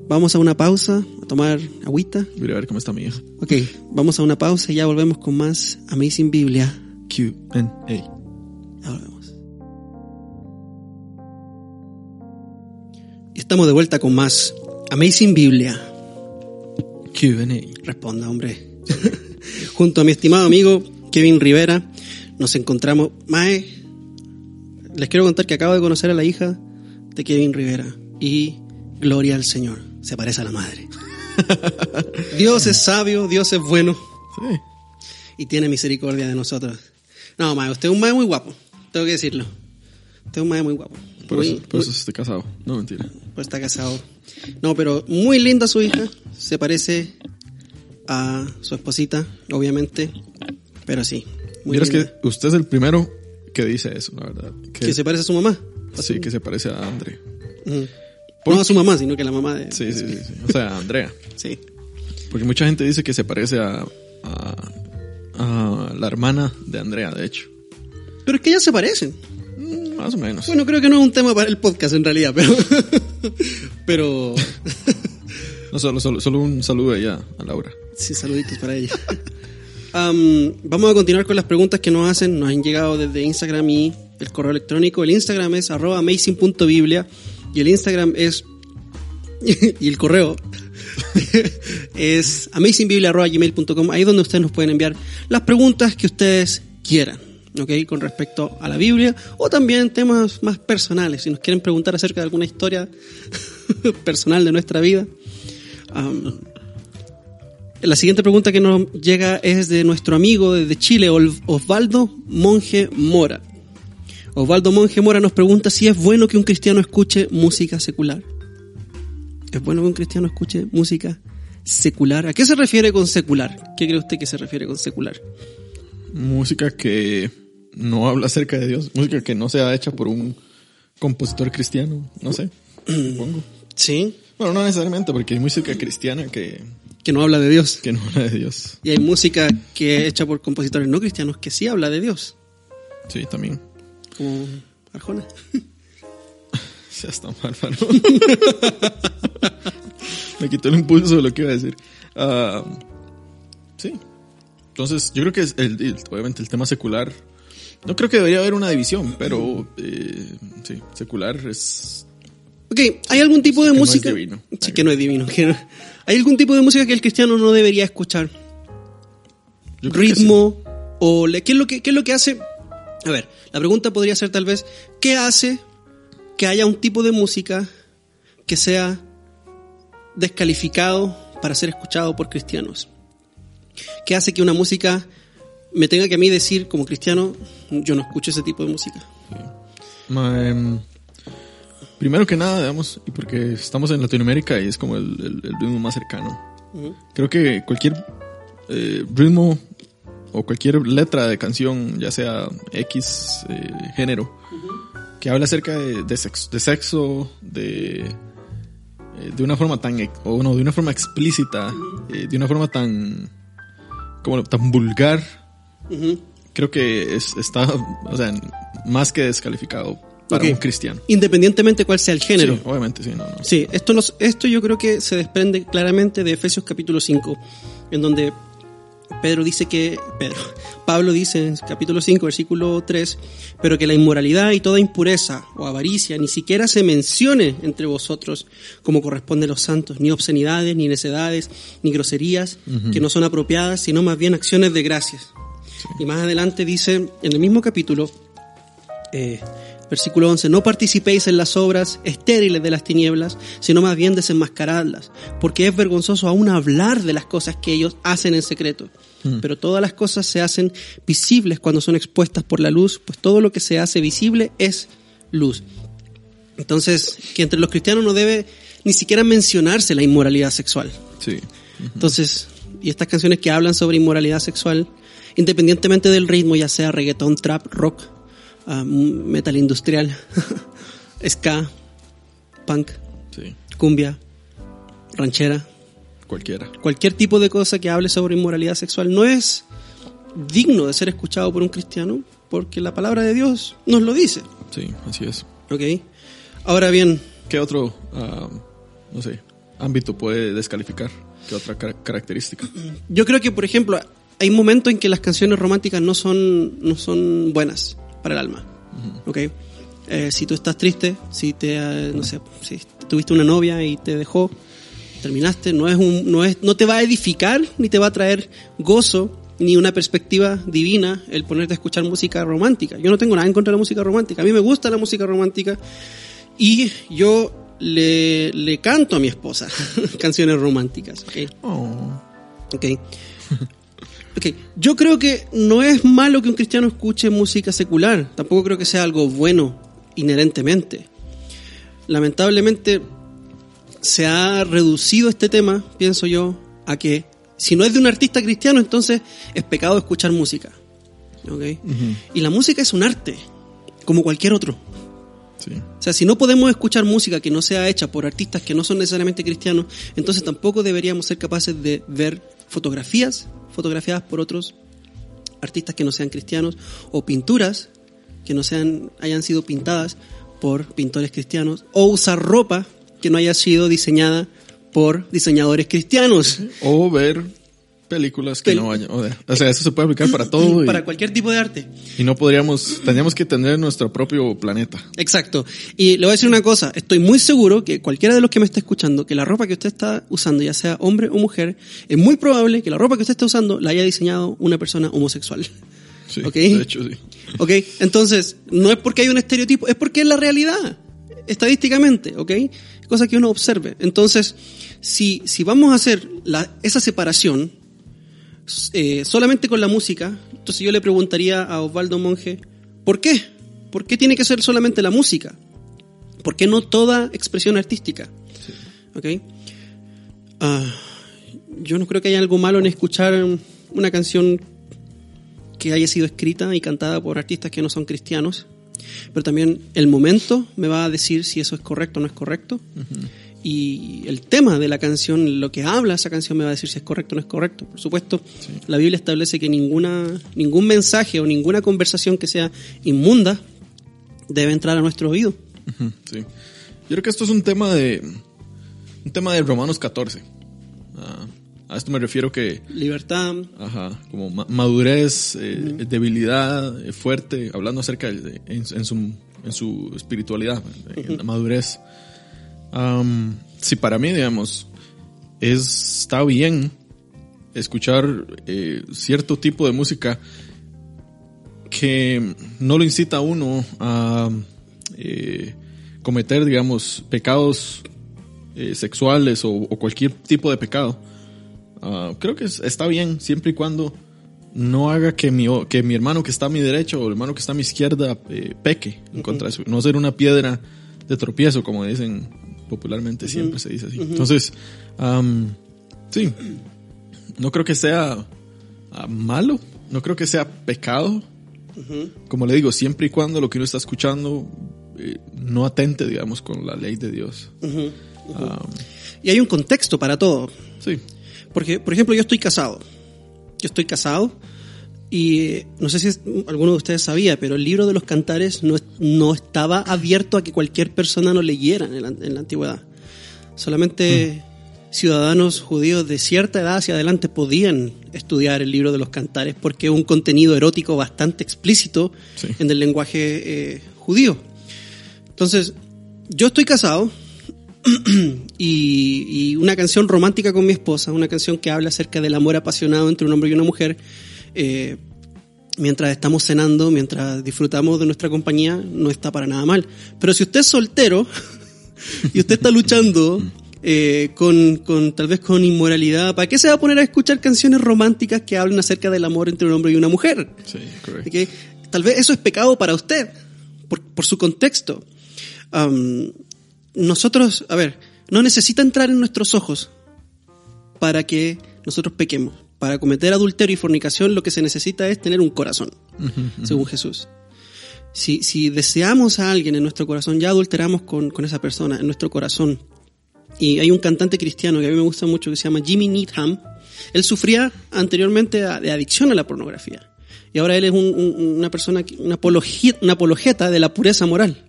Vamos a una pausa, a tomar agüita. Voy a ver cómo está mi hija. Ok, vamos a una pausa y ya volvemos con más Amazing Biblia. Q&A. Estamos de vuelta con más Amazing Biblia. Q&A. Responda, hombre. Junto a mi estimado amigo Kevin Rivera, nos encontramos. Mae, les quiero contar que acabo de conocer a la hija de Kevin Rivera. Y gloria al Señor. Se parece a la madre. Dios es sabio, Dios es bueno Sí. y tiene misericordia de nosotros. No, mae, usted es un mae muy guapo. Tengo que decirlo. Usted es un mae muy guapo. Por, Muy- eso, por muy- eso estoy casado. No, mentira. Pues está casado. No, pero muy linda su hija. Se parece a su esposita, obviamente. Pero sí. Muy Vieras linda. que usted es el primero que dice eso, la verdad. Que se parece a su mamá. Sí, que se parece a André. No a su mamá, sino que la mamá de. Sí, sí, sí, sí. O sea, a Andrea. Sí. Porque mucha gente dice que se parece a, a, a la hermana de Andrea, de hecho. Pero es que ellas se parecen. Más o menos. Bueno, creo que no es un tema para el podcast en realidad, pero. pero. No, solo, solo, solo un saludo allá a Laura. Sí, saluditos para ella. Am, vamos a continuar con las preguntas que nos hacen. Nos han llegado desde Instagram y el correo electrónico. El Instagram es arroba amazing.biblia y el Instagram es... y el correo es amazingbiblia.gmail.com. Ahí es donde ustedes nos pueden enviar las preguntas que ustedes quieran. ¿Ok? Con respecto a la Biblia o también temas más personales. Si nos quieren preguntar acerca de alguna historia personal de nuestra vida. La siguiente pregunta que nos llega es de nuestro amigo desde Chile, Osvaldo Monje Mora. Osvaldo Monje Mora nos pregunta si es bueno que un cristiano escuche música secular. ¿Es bueno que un cristiano escuche música secular? ¿A qué se refiere con secular? ¿Qué cree usted que se refiere con secular? Música que no habla acerca de Dios. Música que no sea hecha por un compositor cristiano. No sé. Supongo. Sí, Bueno, no necesariamente, porque hay música cristiana que, que no habla de Dios. que no habla de Dios. Y hay música que es hecha por compositores no cristianos que sí habla de Dios. Sí, también. Como Arjona. Está mal, mano. Me quitó el impulso de lo que iba a decir. Ah, sí. Entonces, yo creo que es el, el- obviamente el tema secular, no creo que debería haber una división, pero eh, sí, secular es... Ok, ¿hay algún tipo de Que no es música? divino. Sí, que no es divino. que no- ¿Hay algún tipo de música que el cristiano no debería escuchar? yo ritmo o le- ¿qué es lo que qué es lo que hace a ver la pregunta podría ser tal vez qué hace que haya un tipo de música que sea descalificado para ser escuchado por cristianos qué hace que una música me tenga que a mí decir como cristiano yo no escucho ese tipo de música sí. Ma- em, primero que nada, digamos, y porque estamos en Latinoamérica y es como el, el- el ritmo más cercano. Creo que cualquier eh, ritmo o cualquier letra de canción, ya sea X eh, género, que habla acerca de, de sexo, de, sexo, de, eh, de una forma tan, o no, de una forma explícita, de una forma tan, como tan vulgar, creo que es, está, o sea, más que descalificado para un cristiano. independientemente cuál sea el género Sí, obviamente, sí, no, no. Sí, esto, nos, esto yo creo que se desprende claramente de Efesios capítulo 5, en donde Pedro dice que, Pedro, Pablo dice en capítulo 5, versículo 3, pero que la inmoralidad y toda impureza o avaricia ni siquiera se mencione entre vosotros como corresponde a los santos, ni obscenidades, ni necedades, ni groserías, que no son apropiadas, sino más bien acciones de gracias. Y más adelante dice, en el mismo capítulo, eh, versículo 11, no participéis en las obras estériles de las tinieblas, sino más bien desenmascaradlas, porque es vergonzoso aún hablar de las cosas que ellos hacen en secreto. Pero todas las cosas se hacen visibles cuando son expuestas por la luz, pues todo lo que se hace visible es luz. Entonces, que entre los cristianos no debe ni siquiera mencionarse la inmoralidad sexual. Sí. Entonces, y estas canciones que hablan sobre inmoralidad sexual, independientemente del ritmo, ya sea reggaetón, trap, rock, ah, metal industrial, ska, punk, Sí, cumbia, ranchera, cualquiera. cualquier tipo de cosa que hable sobre inmoralidad sexual no es digno de ser escuchado por un cristiano porque la palabra de Dios nos lo dice. Sí, así es. ¿Ok? Ahora bien, ¿Qué otro, ah, no sé, ámbito puede descalificar? ¿Qué otra car- característica? Yo creo que, por ejemplo, hay momentos en que las canciones románticas no son, no son buenas para el alma. ¿Ok? Eh, si tú estás triste, si te, eh, no sé, si tuviste una novia y te dejó, terminaste, no es un, no es, no te va a edificar ni te va a traer gozo ni una perspectiva divina el ponerte a escuchar música romántica. Yo no tengo nada en contra de la música romántica. A mí me gusta la música romántica y yo le, le canto a mi esposa canciones románticas. ¿ok? Oh, Ok. Ok, yo creo que no es malo que un cristiano escuche música secular, tampoco creo que sea algo bueno inherentemente. Lamentablemente se ha reducido este tema, pienso yo, a que si no es de un artista cristiano, entonces es pecado escuchar música. Ok. Y la música es un arte, como cualquier otro. sí. O sea, si no podemos escuchar música que no sea hecha por artistas que no son necesariamente cristianos, entonces tampoco deberíamos ser capaces de ver fotografías fotografiadas por otros artistas que no sean cristianos o pinturas que no sean hayan sido pintadas por pintores cristianos o usar ropa que no haya sido diseñada por diseñadores cristianos. O ver películas que Pel- no vayan. O sea, eso se puede aplicar para todo. Y, Para cualquier tipo de arte. y no podríamos, tendríamos que tener nuestro propio planeta. Exacto. Y le voy a decir una cosa, estoy muy seguro que cualquiera de los que me está escuchando, que la ropa que usted está usando, ya sea hombre o mujer, es muy probable que la ropa que usted está usando la haya diseñado una persona homosexual. Sí, de hecho, sí. ¿Ok? Entonces, no es porque hay un estereotipo, es porque es la realidad, estadísticamente, ¿ok? Cosa que uno observe. Entonces, si, si vamos a hacer la- esa separación eh, solamente con la música, entonces yo le preguntaría a Osvaldo Monge, ¿por qué? ¿Por qué tiene que ser solamente la música? ¿Por qué no toda expresión artística? ¿Ok? Ah, yo no creo que haya algo malo en escuchar una canción que haya sido escrita y cantada por artistas que no son cristianos, pero también el momento me va a decir si eso es correcto o no es correcto. Y el tema de la canción, lo que habla esa canción me va a decir si es correcto o no es correcto. Por supuesto, la Biblia establece que ninguna, ningún mensaje o ninguna conversación que sea inmunda debe entrar a nuestro oído. Sí. Yo creo que esto es un tema de un tema de Romanos 14. Ah, A esto me refiero que, Libertad. ajá, como ma- madurez, eh, debilidad, eh, fuerte, hablando acerca de, en, en su, en su espiritualidad, en la madurez. Am, si para mí, digamos, es, está bien escuchar eh, cierto tipo de música que no lo incita a uno a eh, cometer, digamos, pecados eh, sexuales o, o cualquier tipo de pecado. Ah, creo que es- está bien siempre y cuando no haga que mi, que mi hermano que está a mi derecha o el hermano que está a mi izquierda eh, peque en contra de eso. No ser una piedra de tropiezo, como dicen popularmente, siempre se dice así. Entonces, am, sí, no creo que sea ah, malo, no creo que sea pecado. Como le digo, siempre y cuando lo que uno está escuchando eh, no atente, digamos, con la ley de Dios. Y hay un contexto para todo. sí, Porque, por ejemplo, yo estoy casado. Yo estoy casado y no sé si es- alguno de ustedes sabía, pero el libro de los cantares no, no estaba abierto a que cualquier persona lo leyera en la, en la antigüedad. Solamente ciudadanos judíos de cierta edad hacia adelante podían estudiar el libro de los cantares porque es un contenido erótico bastante explícito Sí. en el lenguaje eh, judío. Entonces, yo estoy casado y, y una canción romántica con mi esposa, una canción que habla acerca del amor apasionado entre un hombre y una mujer, eh, mientras estamos cenando, mientras disfrutamos de nuestra compañía, no está para nada mal. Pero si usted es soltero y usted está luchando eh, con, con tal vez con inmoralidad, ¿para qué se va a poner a escuchar canciones románticas que hablan acerca del amor entre un hombre y una mujer? sí, correcto. Tal vez eso es pecado para usted, por, por su contexto. Nosotros, a ver, no necesita entrar en nuestros ojos para que nosotros pequemos. Para cometer adulterio y fornicación lo que se necesita es tener un corazón, según Jesús. Si, si deseamos a alguien en nuestro corazón, ya adulteramos con, con esa persona, en nuestro corazón. Y hay un cantante cristiano que a mí me gusta mucho que se llama Jimmy Needham. Él sufría anteriormente de adicción a la pornografía. Y ahora él es un- un- una persona, una apologeta, una apologeta de la pureza moral.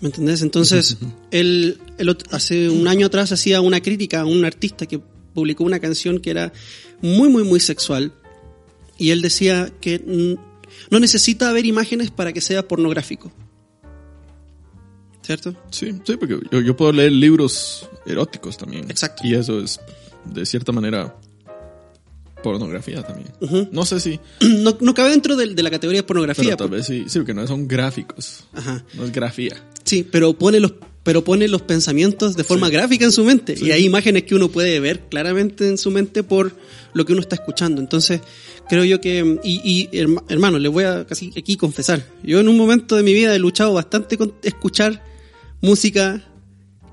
¿Me entendés? Entonces, él, él hace un año atrás hacía una crítica a un artista que publicó una canción que era muy, muy, muy sexual. Y él decía que no necesita haber imágenes para que sea pornográfico. ¿Cierto? Sí, sí, porque yo, yo puedo leer libros eróticos también. Exacto. Y eso es, de cierta manera, pornografía también. No sé si, No, no cabe dentro de, de la categoría de pornografía. pero tal vez sí, sí, porque no son gráficos. Ajá. No es grafía. Sí, pero pone los, pero pone los pensamientos de forma gráfica en su mente. Y hay imágenes que uno puede ver claramente en su mente por lo que uno está escuchando. Entonces, creo yo que, y, y herma- hermano, les voy a casi aquí confesar. Yo en un momento de mi vida he luchado bastante con escuchar música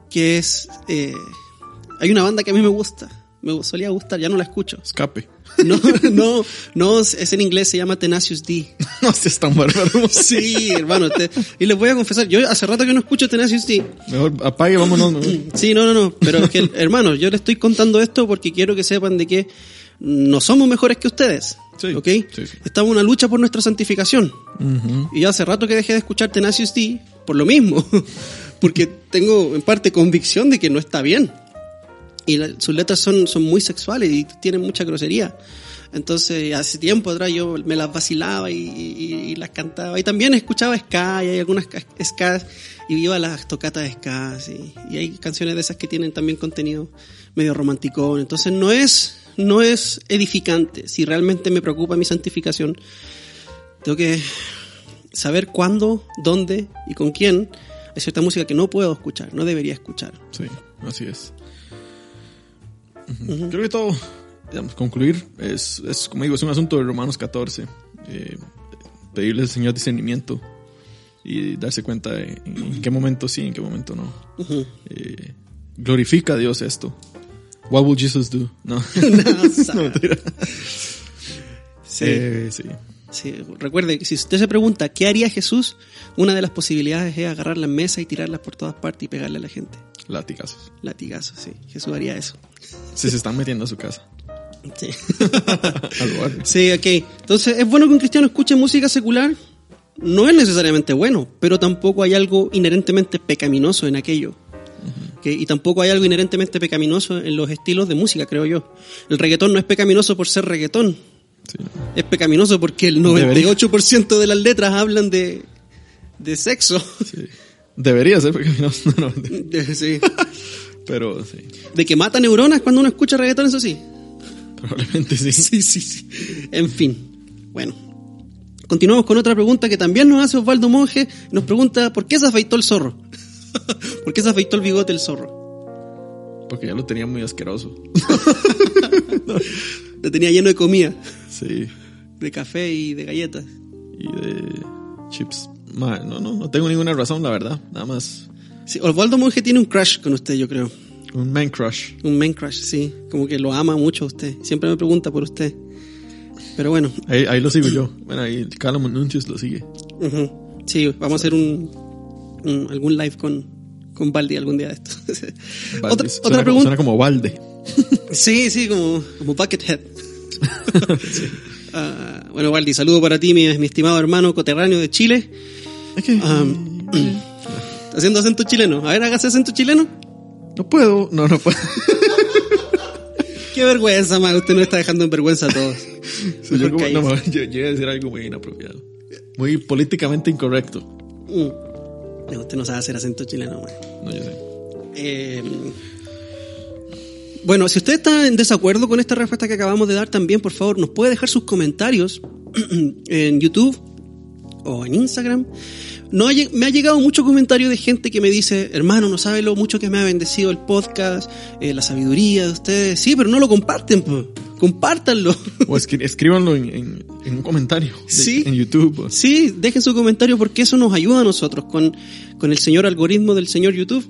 que es, eh, hay una banda que a mí me gusta. Me solía gustar, ya no la escucho. Escape. No, no, no, es en inglés, se llama Tenacious D. no seas tan bárbaro. Sí, hermano, te- y les voy a confesar, yo hace rato que no escucho Tenacious D. Mejor apague, vámonos. mejor. Sí, no, no, no. Pero es que, hermano, yo le estoy contando esto porque quiero que sepan de que no somos mejores que ustedes. Sí, ¿Ok? sí, sí. Estamos en una lucha por nuestra santificación. Ujú. Y yo hace rato que dejé de escuchar Tenacious D por lo mismo. porque tengo en parte convicción de que no está bien. Y sus letras son, son muy sexuales y tienen mucha grosería. Entonces, hace tiempo atrás yo me las vacilaba y, las cantaba. Y también escuchaba ska, y hay algunas ska, y iba a las tocatas de ska, y hay canciones de esas que tienen también contenido medio romanticón. Entonces, no es, no es edificante. Si realmente me preocupa mi santificación, tengo que saber cuándo, dónde y con quién. Hay cierta música que no puedo escuchar, no debería escuchar. Sí, así es. Creo que todo, digamos, concluir es, es, como digo, es un asunto de Romanos 14. Eh, pedirle al Señor discernimiento y darse cuenta de en, en qué momento sí, en qué momento no. Eh, glorifica a Dios esto. What will Jesus do? No. No, mentira. Sí. Eh, sí. Sí, recuerde que si usted se pregunta qué haría Jesús, una de las posibilidades es agarrar la mesa y tirarlas por todas partes y pegarle a la gente. Latigazos. Latigazos, sí. Jesús haría eso. Si se están metiendo a su casa. Sí. Sí, ok. Entonces, ¿es bueno que un cristiano escuche música secular? No es necesariamente bueno, pero tampoco hay algo inherentemente pecaminoso en aquello. que- y tampoco hay algo inherentemente pecaminoso en los estilos de música, creo yo. El reggaetón no es pecaminoso por ser reggaetón, Sí. es pecaminoso porque el 98% de las letras hablan de, de sexo. Sí. Debería ser pecaminoso, no, no, De, sí. pero sí, De que mata neuronas cuando uno escucha reggaetón, eso sí. probablemente sí. Sí, sí, sí. En fin. Bueno. Continuamos con otra pregunta que también nos hace Osvaldo Monge. Nos pregunta, ¿por qué se afeitó el zorro? ¿Por qué se afeitó el bigote el zorro? Porque ya lo tenía muy asqueroso. Lo tenía lleno de comida, Sí, de café y de galletas. y de chips. Ma, no, no, no tengo ninguna razón, la verdad. Nada más Sí, Osvaldo Monge tiene un crush con usted, yo creo. un man crush. Un main crush, sí. Como que lo ama mucho a usted. Siempre me pregunta por usted. Pero bueno, Ahí, ahí lo sigo yo. Bueno, ahí Callum Anuncios lo sigue. ujú. sí, vamos a hacer un, un- algún live con, con Baldi algún día de esto. Otra, Suena otra como- pregunta. Suena como Valde. Sí, sí, como, como Buckethead. Ah, bueno, Waldi, saludo para ti, mi, mi estimado hermano coterráneo de Chile. Am, haciendo acento chileno. A ver, hágase acento chileno. no puedo, no, no puedo. Qué vergüenza, man. Usted nos está dejando en vergüenza a todos. Sí, yo, como- no, yo llegué a decir algo muy inapropiado. Muy políticamente incorrecto. Mm. No, usted no sabe hacer acento chileno, man. No, yo sé. Eh, bueno, si usted está en desacuerdo con esta respuesta que acabamos de dar, también, por favor, nos puede dejar sus comentarios en YouTube o en Instagram. No ha me ha llegado mucho comentario de gente que me dice, hermano, no sabe lo mucho que me ha bendecido el podcast, eh, la sabiduría de ustedes. Sí, pero no lo comparten, po. compártanlo. O escri- escríbanlo en, en- en un comentario de- Sí. en YouTube. Sí, dejen su comentario porque eso nos ayuda a nosotros con, con el señor algoritmo del señor YouTube.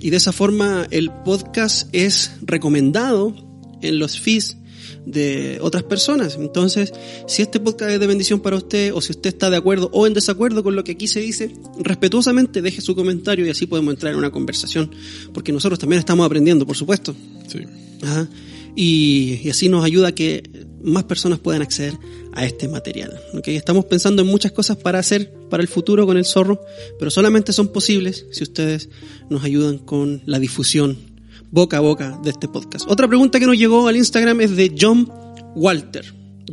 Y de esa forma el podcast es recomendado en los feeds de otras personas. Entonces, si este podcast es de bendición para usted o si usted está de acuerdo o en desacuerdo con lo que aquí se dice, respetuosamente deje su comentario y así podemos entrar en una conversación. Porque nosotros también estamos aprendiendo, por supuesto. Sí. Ajá. Y, y así nos ayuda a que más personas puedan acceder a este material. ¿ok? Estamos pensando en muchas cosas para hacer para el futuro con el zorro, pero solamente son posibles si ustedes nos ayudan con la difusión boca a boca de este podcast. Otra pregunta que nos llegó al Instagram es de John Walter.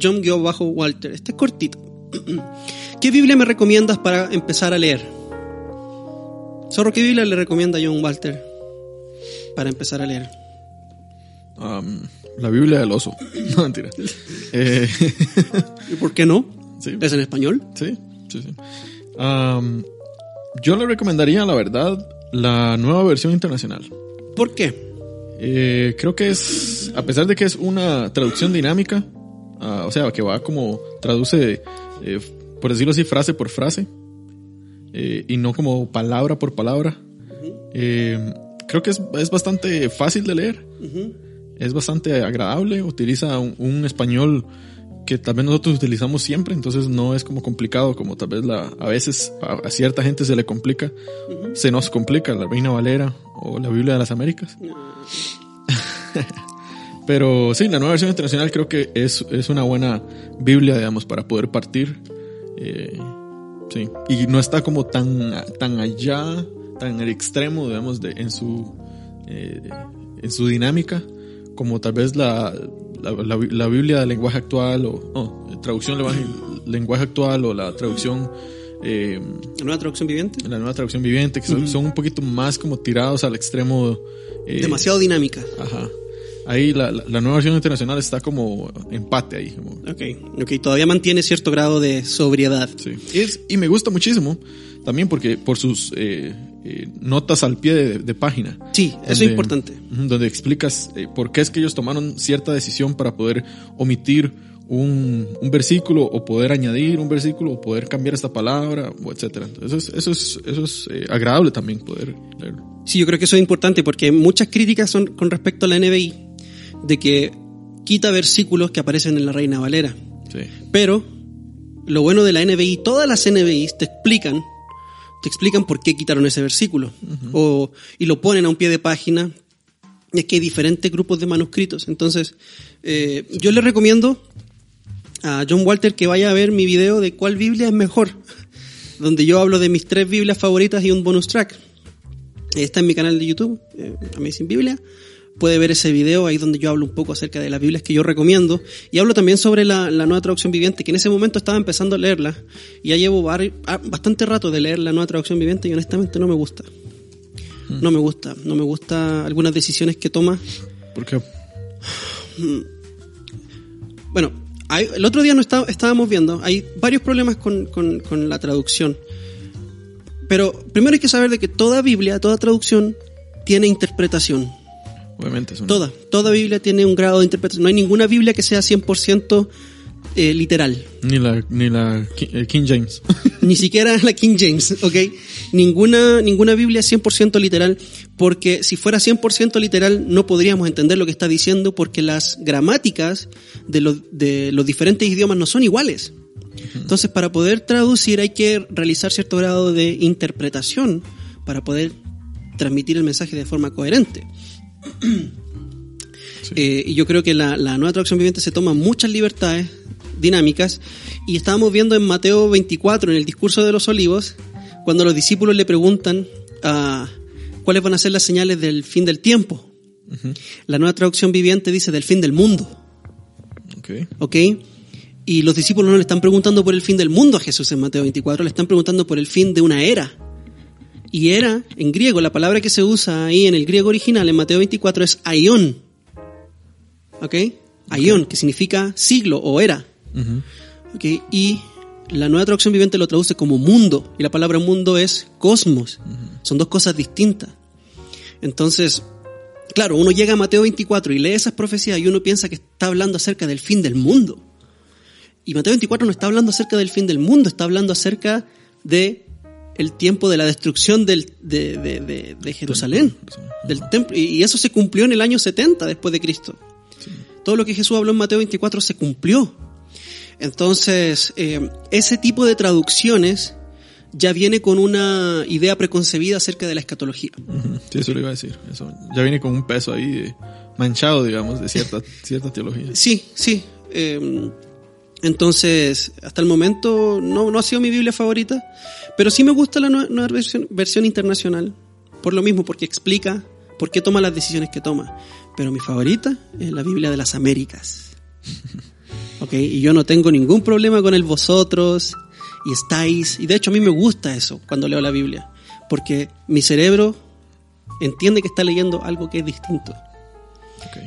John-Walter. Este es cortito. ¿Qué Biblia me recomiendas para empezar a leer? Zorro, ¿qué Biblia le recomienda John Walter para empezar a leer? Am, la Biblia del oso. No, mentira. Eh, ¿Y por qué no? sí, ¿Es en español? sí, sí, sí. Am, yo le recomendaría, la verdad, la nueva versión internacional. ¿Por qué? Eh, creo que es, a pesar de que es una traducción dinámica, ah, o sea, que va como traduce, eh, por decirlo así, frase por frase, eh, y no como palabra por palabra, eh, creo que es, es bastante fácil de leer, es bastante agradable, utiliza un, un español que tal vez nosotros utilizamos siempre, entonces no es como complicado como tal vez la, a veces a, a cierta gente se le complica, se nos complica la Reina Valera o la Biblia de las Américas. Pero sí, la nueva versión internacional creo que es, es una buena Biblia, digamos, para poder partir. Eh, sí. Y no está como tan, tan allá, tan al extremo, digamos, de, en, su, eh, en su dinámica, como tal vez la, la, la, la Biblia del lenguaje actual, o no, traducción lenguaje, lenguaje actual, o la traducción. Eh, ¿La nueva traducción viviente? la nueva traducción viviente, que son, son un poquito más como tirados al extremo. eh, Demasiado dinámica. Ajá. Ahí la, la, la nueva versión internacional está como empate ahí. como- Ok, ok, todavía mantiene cierto grado de sobriedad. sí. Es- y me gusta muchísimo también porque por sus eh, eh, notas al pie de, de página. Sí, eso es Donde- importante. Donde explicas eh, por qué es que ellos tomaron cierta decisión para poder omitir un, un versículo o poder añadir un versículo o poder cambiar esta palabra, o etcétera. Entonces eso es, eso es eh, agradable también poder leerlo. Sí, yo creo que eso es importante porque muchas críticas son con respecto a la NBI de que quita versículos que aparecen en la Reina Valera. Sí. Pero lo bueno de la NBI, todas las NBIs te explican, te explican por qué quitaron ese versículo. o, y lo ponen a un pie de página. Y es que hay diferentes grupos de manuscritos. Entonces, eh, yo le recomiendo a John Walter que vaya a ver mi video de cuál Biblia es mejor. Donde yo hablo de mis tres Biblias favoritas y un bonus track. Está en mi canal de YouTube, eh, Amazing Biblia. Puede ver ese video ahí donde yo hablo un poco acerca de las Biblias que yo recomiendo. Y hablo también sobre la, la nueva traducción viviente, que en ese momento estaba empezando a leerla. Y ya llevo ah, bastante rato de leer la nueva traducción viviente y honestamente no me gusta. No me gusta. No me gusta algunas decisiones que toma. Porque Bueno, hay- el otro día no está- estábamos viendo, hay varios problemas con, con- con la traducción. Pero primero hay que saber de que toda Biblia, toda traducción, tiene interpretación. Obviamente es una- Toda, toda Biblia tiene un grado de interpretación. No hay ninguna Biblia que sea 100% eh, literal. Ni la, ni la eh, King James. Ni siquiera la King James, ¿ok? Ninguna, ninguna Biblia es 100% literal, porque si fuera 100% literal no podríamos entender lo que está diciendo, porque las gramáticas de los, de los diferentes idiomas no son iguales. Entonces, para poder traducir hay que realizar cierto grado de interpretación para poder transmitir el mensaje de forma coherente. Eh, y yo creo que la, la nueva traducción viviente se toma muchas libertades dinámicas y estábamos viendo en Mateo 24, en el discurso de los olivos, cuando los discípulos le preguntan ah, cuáles van a ser las señales del fin del tiempo. La nueva traducción viviente dice del fin del mundo. Ok. ¿ok? Y los discípulos no le están preguntando por el fin del mundo a Jesús en Mateo 24, le están preguntando por el fin de una era. Y era, en griego, la palabra que se usa ahí en el griego original, en Mateo 24, es aion. ¿Ok? Aion, que significa siglo o era. ¿Ok? Y la nueva traducción viviente lo traduce como mundo. Y la palabra mundo es cosmos. Son dos cosas distintas. Entonces, claro, uno llega a Mateo 24 y lee esas profecías y uno piensa que está hablando acerca del fin del mundo. Y Mateo 24 no está hablando acerca del fin del mundo, está hablando acerca de el tiempo de la destrucción del, de, de- de- de Jerusalén, del templo. Y eso se cumplió en el año 70 después de Cristo. Todo lo que Jesús habló en Mateo 24 se cumplió. Entonces, eh, ese tipo de traducciones ya viene con una idea preconcebida acerca de la escatología. Sí, eso lo iba a decir. Eso ya viene con un peso ahí de- manchado, digamos, de cierta, cierta teología. Sí, sí. eh, entonces, hasta el momento no, no ha sido mi Biblia favorita, pero sí me gusta la nue- nueva versión, versión internacional, por lo mismo, porque explica por qué toma las decisiones que toma. Pero mi favorita es la Biblia de las Américas. Ok, y yo no tengo ningún problema con el vosotros y estáis, y de hecho a mí me gusta eso cuando leo la Biblia, porque mi cerebro entiende que está leyendo algo que es distinto Ok.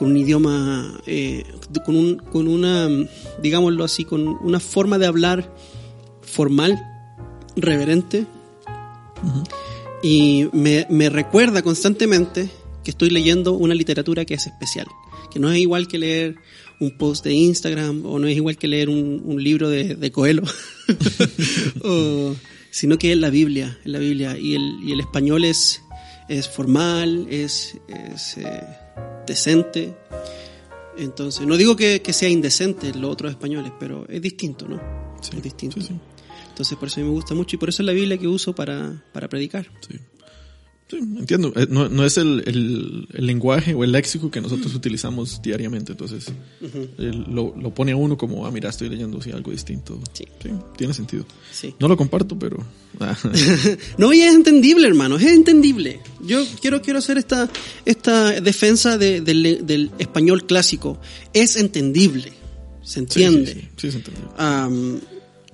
Con un idioma, eh, con, un, con una, digámoslo así, con una forma de hablar formal, reverente, y me, me recuerda constantemente que estoy leyendo una literatura que es especial, que no es igual que leer un post de Instagram o no es igual que leer un, un libro de, de Coelho, O- sino que es la Biblia, es la Biblia, y el, y el español es, es formal, es, es eh, decente. Entonces, no digo que, que sea indecente los otros españoles, pero es distinto, ¿no? Sí, es distinto. sí, sí. Entonces, por eso a mí me gusta mucho y por eso es la Biblia que uso para, para predicar. Sí. Sí, entiendo. Eh, No, no es el, el- el lenguaje o el léxico que nosotros utilizamos diariamente. Entonces, el- lo, lo pone a uno como, ah, mira, estoy leyendo sí, algo distinto. Sí. tiene sentido. Sí. No lo comparto, pero. ah, No, y es entendible, hermano, es entendible. Yo quiero, quiero hacer esta, esta defensa de- del, del español clásico. Es entendible, se entiende. Sí, es entendible.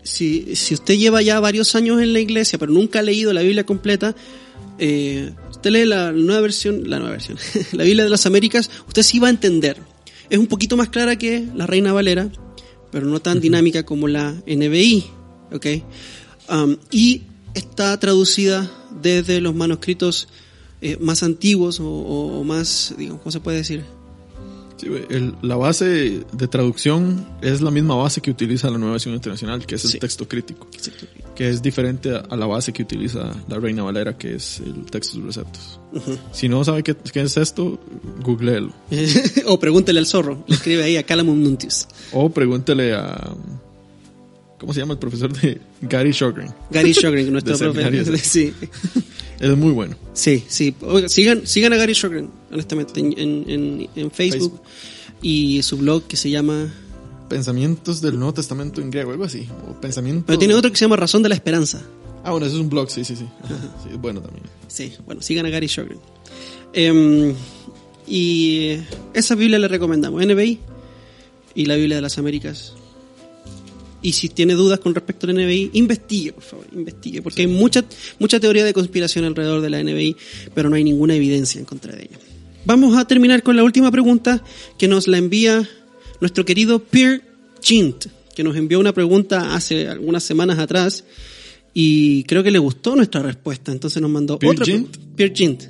Si, si usted lleva ya varios años en la iglesia, pero nunca ha leído la Biblia completa, eh, usted lee la nueva versión, la nueva versión, la Biblia de las Américas, usted sí va a entender. Es un poquito más clara que la Reina Valera, pero no tan dinámica como la NBI, ¿ok? Am, y está traducida desde los manuscritos eh, más antiguos o, o- o más, digamos, ¿cómo se puede decir? Sí, el- la base de traducción es la misma base que utiliza la nueva versión internacional, que es el Sí. texto crítico, que es diferente a, la base que utiliza la Reina Valera, que es el texto receptos. Si no sabe qué, qué es esto, googleelo. o pregúntele al zorro, le escribe ahí a Calamum Nuntius. O pregúntele a. ¿Cómo se llama el profesor de Gary Shogren? Gary Shogren, nuestro De profe. seminario, Sí, Es muy bueno. sí, sí. Oiga, sigan, sigan a Gary Shogren, honestamente, en, en, en- Facebook, y su blog que se llama... Pensamientos del Nuevo Testamento en griego, algo así. O pensamientos. Pero tiene otro que se llama Razón de la Esperanza. Ah, bueno, eso es un blog, sí, sí, sí. Sí, es bueno también. Sí, bueno, sigan a Gary Shogren. Em, y esa Biblia le recomendamos, NBI y la Biblia de las Américas. Y si tiene dudas con respecto al NBI, investigue, por favor, investigue, porque hay mucha, mucha teoría de conspiración alrededor de la NBI, pero no hay ninguna evidencia en contra de ella. Vamos a terminar con la última pregunta que nos la envía nuestro querido Pierre Gint, que nos envió una pregunta hace algunas semanas atrás y creo que le gustó nuestra respuesta, entonces nos mandó ¿Pierre otra Gint? pregunta. Pierre Gint.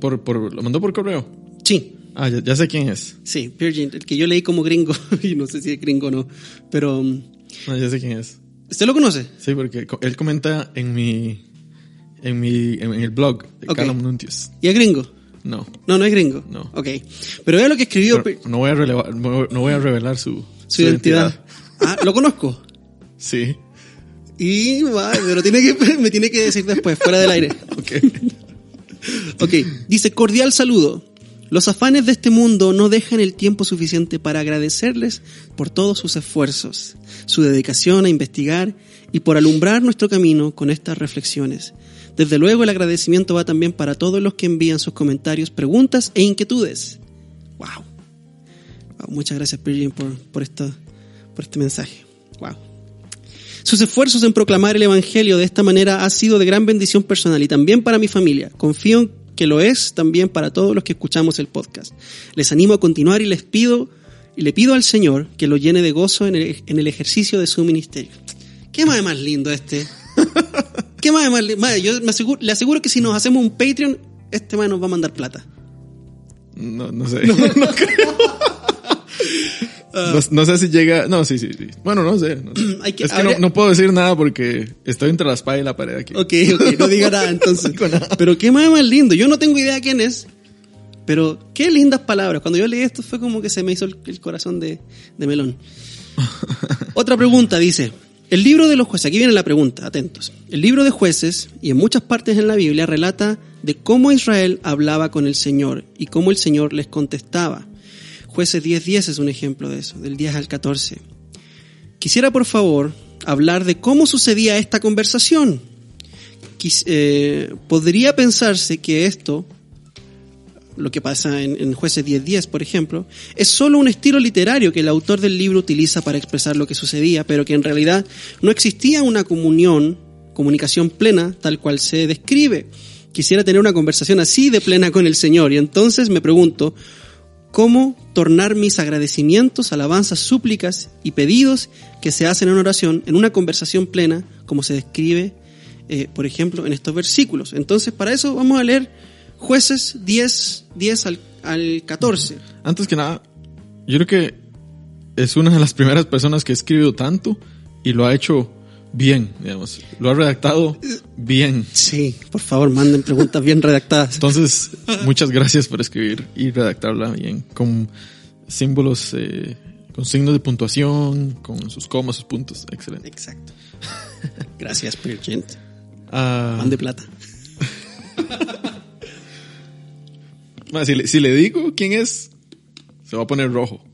Por, por, ¿Lo mandó por correo? Sí, Ah, ya, ya sé quién es. sí, Pierre Gint, el que yo leí como gringo, y no sé si es gringo o no, pero um, No, ya sé quién es. ¿usted lo conoce? Sí, porque él comenta en mi. En mi. En, el blog de. Carlos Nuntius. ¿Y es gringo? No. No, no es gringo. No. Ok. Pero vea lo que escribió Pero no voy a relevar, no voy a revelar su, su identidad. Ah, lo conozco. Sí. Y va, pero tiene que, me tiene que decir después, fuera del aire. Ok. Ok, dice cordial saludo. Los afanes de este mundo no dejan el tiempo suficiente para agradecerles por todos sus esfuerzos, su dedicación a investigar y por alumbrar nuestro camino con estas reflexiones. Desde luego el agradecimiento va también para todos los que envían sus comentarios, preguntas e inquietudes. Wow. Wow, muchas gracias, Virgin, por, por, por este mensaje. Wow. Sus esfuerzos en proclamar el Evangelio de esta manera ha sido de gran bendición personal y también para mi familia. Confío que lo es también para todos los que escuchamos el podcast. Les animo a continuar y les pido y le pido al Señor que lo llene de gozo en el, en el ejercicio de su ministerio. ¿Qué más de más lindo este? ¿Qué más de más lindo? Madre, yo me aseguro- le aseguro que si nos hacemos un Patreon, este man nos va a mandar plata. No, no sé. No, creo. No, no sé si llega. No, sí, sí, sí. Bueno, no sé. no sé. Hay que- es que no, no puedo decir nada porque estoy entre la espada y la pared aquí. Ok, ok, no diga nada entonces. nada. Pero qué más, más lindo. Yo no tengo idea quién es, pero qué lindas palabras. Cuando yo leí esto fue como que se me hizo el, el corazón de, de melón. Otra pregunta dice, el libro de los jueces, aquí viene la pregunta, atentos. El libro de jueces, y en muchas partes en la Biblia, relata de cómo Israel hablaba con el Señor y cómo el Señor les contestaba. Jueces 10.10 es un ejemplo de eso, del 10 al 14. Quisiera, por favor, hablar de cómo sucedía esta conversación. Quis- eh, podría pensarse que esto, lo que pasa en, Jueces 10.10, por ejemplo, es solo un estilo literario que el autor del libro utiliza para expresar lo que sucedía, pero que en realidad no existía una comunión, comunicación plena, tal cual se describe. Quisiera tener una conversación así de plena con el Señor, y entonces me pregunto, cómo tornar mis agradecimientos, alabanzas, súplicas y pedidos que se hacen en oración en una conversación plena, como se describe, eh, por ejemplo, en estos versículos. Entonces, para eso vamos a leer jueces 10, 10 al, al 14. Antes que nada, yo creo que es una de las primeras personas que ha escrito tanto y lo ha hecho bien, digamos. Lo ha redactado bien. Sí, por favor, manden preguntas bien redactadas. Entonces, muchas gracias por escribir y redactarla bien, con símbolos, eh, con signos de puntuación, con sus comas, sus puntos. Excelente. Exacto. Gracias, Pirgent. Ah, Mande plata. si, le, si le digo quién es, se va a poner rojo.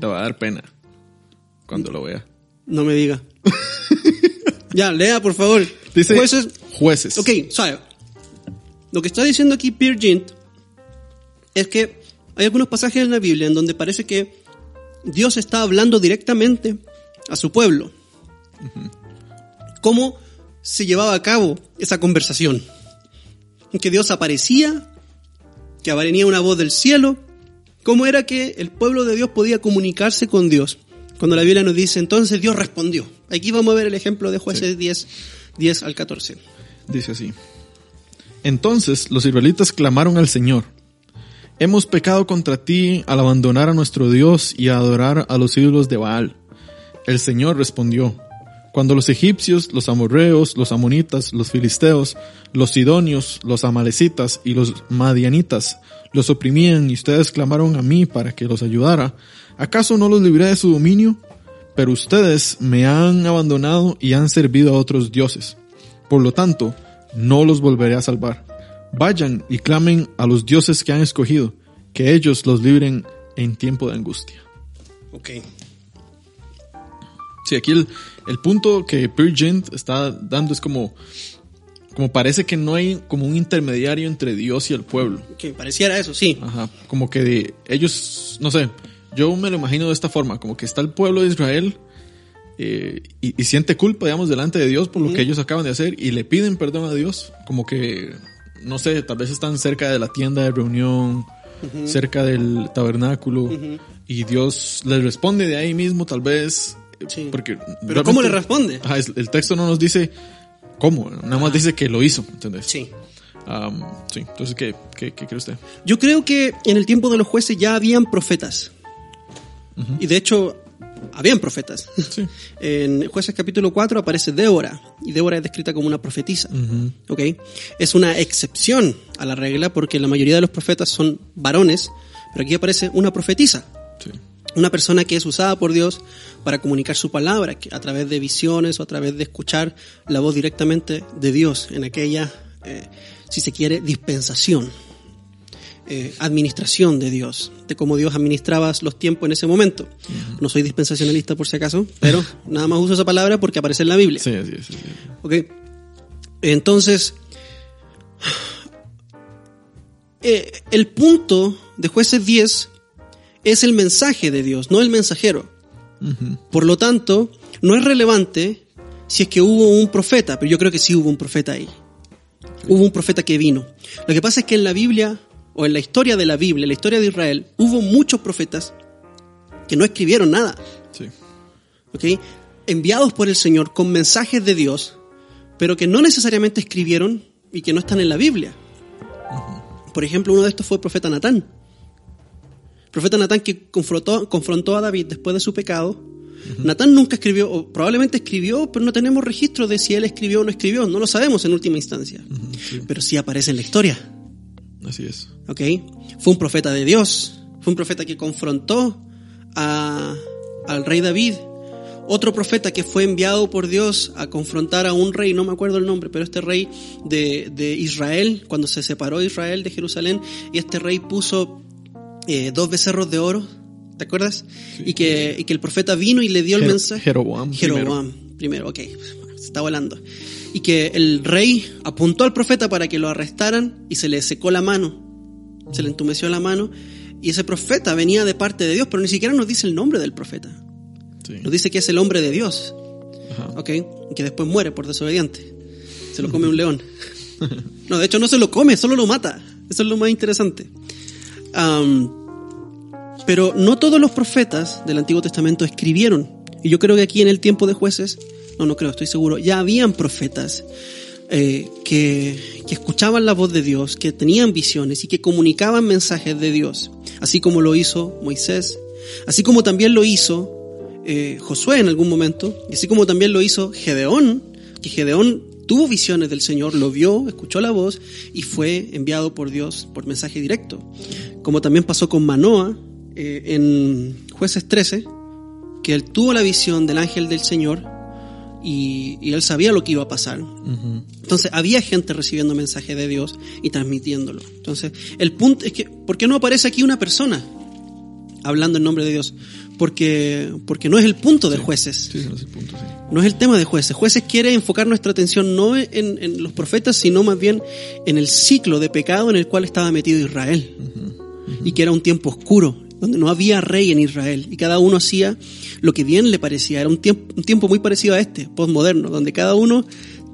Le va a dar pena cuando lo vea. No me diga. ya, lea, por favor. Dice Jueces jueces. Ok, sabe. Lo que está diciendo aquí Pierre Gint es que hay algunos pasajes en la Biblia en donde parece que Dios está hablando directamente a su pueblo. ¿Cómo se llevaba a cabo esa conversación? Que Dios aparecía, que venía una voz del cielo. ¿Cómo era que el pueblo de Dios podía comunicarse con Dios? Cuando la Biblia nos dice, entonces Dios respondió. Aquí vamos a ver el ejemplo de jueces 10, 10 al 14. Dice así. Entonces los israelitas clamaron al Señor. Hemos pecado contra ti al abandonar a nuestro Dios y a adorar a los ídolos de Baal. El Señor respondió. Cuando los egipcios, los amorreos, los amonitas, los filisteos, los sidonios, los amalecitas y los madianitas los oprimían y ustedes clamaron a mí para que los ayudara, ¿acaso no los libré de su dominio? Pero ustedes me han abandonado y han servido a otros dioses. Por lo tanto, no los volveré a salvar. Vayan y clamen a los dioses que han escogido, que ellos los libren en tiempo de angustia. Ok. Sí, aquí el, el punto que Peer Gynt está dando es como, como parece que no hay como un intermediario entre Dios y el pueblo. Que pareciera eso, sí. Ajá, como que ellos, no sé, yo me lo imagino de esta forma, como que está el pueblo de Israel eh, y, y siente culpa, digamos, delante de Dios por lo que ellos acaban de hacer y le piden perdón a Dios, como que, no sé, tal vez están cerca de la tienda de reunión, cerca del tabernáculo y Dios les responde de ahí mismo, tal vez, Sí. porque... Pero ¿cómo le responde? Ajá, el texto no nos dice cómo, nada más dice que lo hizo, ¿entendés? Sí. Am, sí, entonces, ¿qué, qué, qué cree usted? Yo creo que en el tiempo de los jueces ya habían profetas. Y de hecho, habían profetas. Sí. En Jueces capítulo 4 aparece Débora, y Débora es descrita como una profetisa. ¿ok? Es una excepción a la regla porque la mayoría de los profetas son varones, pero aquí aparece una profetisa. Sí. Una persona que es usada por Dios para comunicar su palabra, a través de visiones o a través de escuchar la voz directamente de Dios en aquella, eh, si se quiere, dispensación, eh, administración de Dios, de cómo Dios administraba los tiempos en ese momento. No soy dispensacionalista por si acaso, pero nada más uso esa palabra porque aparece en la Biblia. Sí, así es. así es. ¿Ok? Entonces, eh, el punto de jueces 10 es el mensaje de Dios, no el mensajero. Por lo tanto, no es relevante si es que hubo un profeta, pero yo creo que sí hubo un profeta ahí. Hubo un profeta que vino. Lo que pasa es que en la Biblia, o en la historia de la Biblia, en la historia de Israel, hubo muchos profetas que no escribieron nada. Enviados por el Señor con mensajes de Dios, pero que no necesariamente escribieron y que no están en la Biblia. Por ejemplo, uno de estos fue el profeta Natán. El profeta Natán que confrontó, confrontó a David después de su pecado. Natán nunca escribió, o probablemente escribió, pero no tenemos registro de si él escribió o no escribió. No lo sabemos en última instancia. sí. Pero sí aparece en la historia. Así es. ¿ok? Fue un profeta de Dios, fue un profeta que confrontó a- al rey David, otro profeta que fue enviado por Dios a confrontar a un rey, no me acuerdo el nombre, pero este rey de, de Israel, cuando se separó Israel de Jerusalén, y este rey puso eh, dos becerros de oro, ¿te acuerdas? Y, que, y que el profeta vino y le dio el mensaje. Jeroboam primero. Jeroboam, primero, ok, se está volando. Y que el rey apuntó al profeta para que lo arrestaran y se le secó la mano, se le entumeció la mano. Y ese profeta venía de parte de Dios, pero ni siquiera nos dice el nombre del profeta. Sí. Nos dice que es el hombre de Dios, Ajá. ok, y que después muere por desobediente. Se lo come un león. No, de hecho no se lo come, solo lo mata. Eso es lo más interesante. Am, pero no todos los profetas del Antiguo Testamento escribieron. Y yo creo que aquí en el tiempo de jueces, no, no creo, estoy seguro, ya habían profetas eh, que, que escuchaban la voz de Dios, que tenían visiones y que comunicaban mensajes de Dios, así como lo hizo Moisés, así como también lo hizo eh, Josué en algún momento, y así como también lo hizo Gedeón, que Gedeón tuvo visiones del Señor, lo vio, escuchó la voz y fue enviado por Dios por mensaje directo. Como también pasó con Manoa eh, en Jueces 13, que él tuvo la visión del ángel del Señor y, y él sabía lo que iba a pasar. Entonces había gente recibiendo mensaje de Dios y transmitiéndolo. Entonces el punto es que, ¿por qué no aparece aquí una persona hablando en nombre de Dios? Porque, porque no es el punto de jueces. Sí, ese es el punto, sí. No es el tema de jueces. Jueces quiere enfocar nuestra atención no en, en los profetas, sino más bien en el ciclo de pecado en el cual estaba metido Israel. Y que era un tiempo oscuro, donde no había rey en Israel. Y cada uno hacía lo que bien le parecía. Era un tiempo, un tiempo muy parecido a este, postmoderno, donde cada uno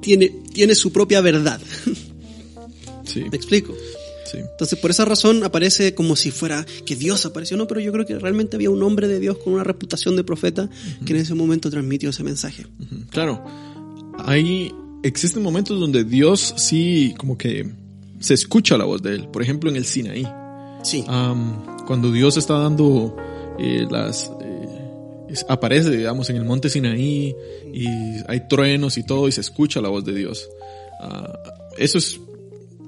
tiene, tiene su propia verdad. Sí, ¿Me explico? sí. Entonces, por esa razón aparece como si fuera que Dios apareció. No, pero yo creo que realmente había un hombre de Dios con una reputación de profeta que en ese momento transmitió ese mensaje. Claro, hay, existen momentos donde Dios sí como que se escucha la voz de él. Por ejemplo, en el Sinaí. Sí. Cuando Dios está dando eh, las... eh, aparece, digamos, en el monte Sinaí y hay truenos y todo y se escucha la voz de Dios. Ah, eso es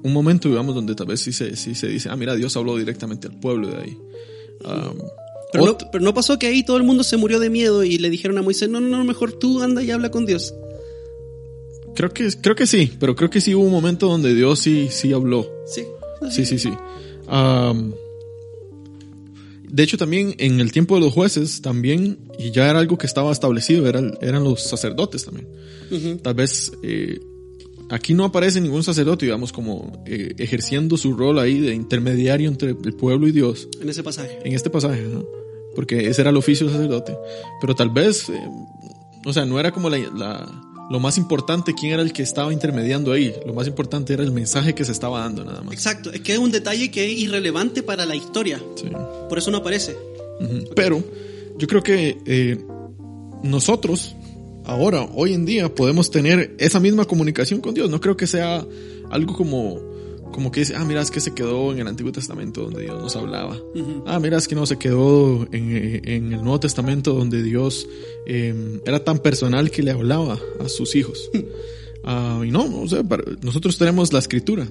un momento, digamos, donde tal vez sí se, sí se dice, ah, mira, Dios habló directamente al pueblo de ahí. No, pero no pasó que ahí todo el mundo se murió de miedo y le dijeron a Moisés, no, no, no, mejor tú anda y habla con Dios. creo, que, creo que sí, pero creo que sí hubo un momento donde Dios sí, sí habló. Sí. Sí, sí, sí. De hecho también en el tiempo de los jueces también, y ya era algo que estaba establecido, eran, eran los sacerdotes también. Tal vez eh, aquí no aparece ningún sacerdote, digamos, como eh, ejerciendo su rol ahí de intermediario entre el pueblo y Dios En ese pasaje. en este pasaje, ¿no? porque ese era el oficio del sacerdote. Pero tal vez, eh, o sea, no era como la, la- lo más importante quién era el que estaba intermediando ahí. Lo más importante era el mensaje que se estaba dando, nada más. Exacto, es que es un detalle que es irrelevante para la historia. Sí. Por eso no aparece. Pero yo creo que eh, nosotros, ahora, hoy en día, podemos tener esa misma comunicación con Dios. No creo que sea algo como, como que dice, ah, mira, es que se quedó en el Antiguo Testamento donde Dios nos hablaba. Ah, mira, es que no, se quedó en, en el Nuevo Testamento donde Dios eh, era tan personal que le hablaba a sus hijos. Ah, y no, o sea, para- nosotros tenemos la escritura,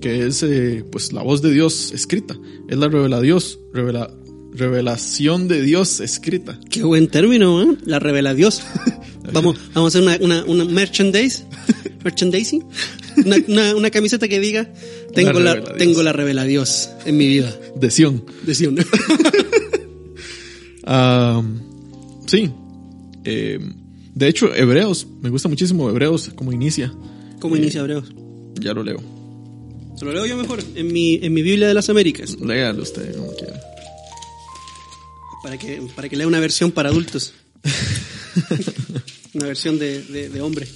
que es eh, pues la voz de Dios escrita. Es la revela Dios, revela, revelación de Dios escrita. Qué buen término, ¿eh? La revela Dios. vamos, vamos a hacer una, una, una merchandise. Merchandising. Una, una, una camiseta que diga, tengo la, Dios. tengo la revela Dios en mi vida. De Sion. De Sion. Sí. Eh, de hecho, Hebreos, me gusta muchísimo Hebreos como inicia. ¿Cómo inicia Hebreos? Ya lo leo. Se lo leo yo mejor en mi, en mi Biblia de las Américas. Léalo usted como quiera. Para que, para que lea una versión para adultos. una versión de, de, de hombre.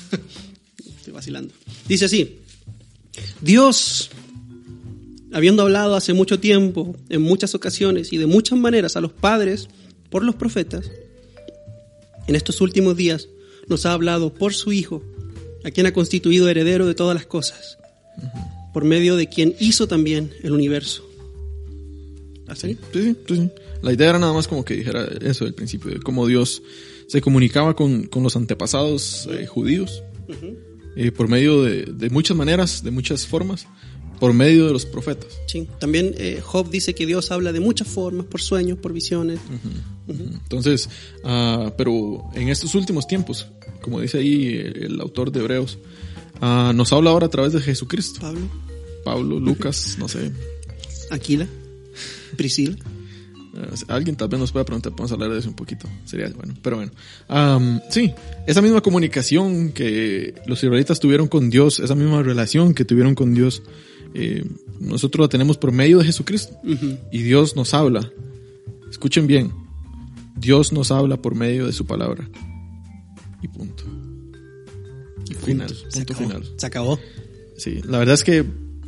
Estoy vacilando. Dice así. Dios, habiendo hablado hace mucho tiempo, en muchas ocasiones y de muchas maneras a los padres por los profetas, en estos últimos días nos ha hablado por su Hijo, a quien ha constituido heredero de todas las cosas, por medio de quien hizo también el universo. Sí, sí, sí. La idea era nada más como que dijera eso del principio, de cómo Dios se comunicaba con, con los antepasados eh, judíos eh, por medio de, de muchas maneras, de muchas formas, por medio de los profetas. Sí. También eh, Job dice que Dios habla de muchas formas, por sueños, por visiones. Entonces, ah, pero en estos últimos tiempos, como dice ahí el, el autor de Hebreos, ah, nos habla ahora a través de Jesucristo. Pablo, Pablo, Lucas, no sé. Aquila, Priscila. Alguien tal vez nos pueda preguntar, podemos hablar de eso un poquito. Sería bueno, pero bueno. Sí, esa misma comunicación que los israelitas tuvieron con Dios, esa misma relación que tuvieron con Dios, eh, nosotros la tenemos por medio de Jesucristo. Y Dios nos habla. Escuchen bien. Dios nos habla por medio de su palabra. Y punto. Y final. Se Punto acabó. final. Se acabó. Sí, la verdad es que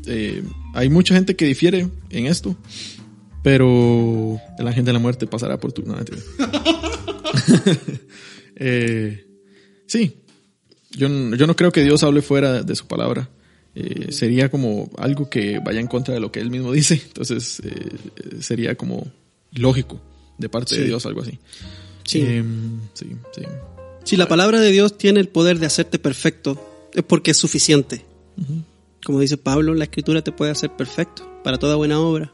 eh, hay mucha gente que difiere en esto, pero el ángel de la muerte pasará por tu... No. Eh, sí, yo, yo no creo que Dios hable fuera de su palabra. Eh, sería como algo que vaya en contra de lo que él mismo dice. Entonces eh, sería como lógico de parte de. Dios algo así. Sí. Sí, sí. Si la palabra de Dios tiene el poder de hacerte perfecto, es porque es suficiente. Como dice Pablo, la escritura te puede hacer perfecto para toda buena obra.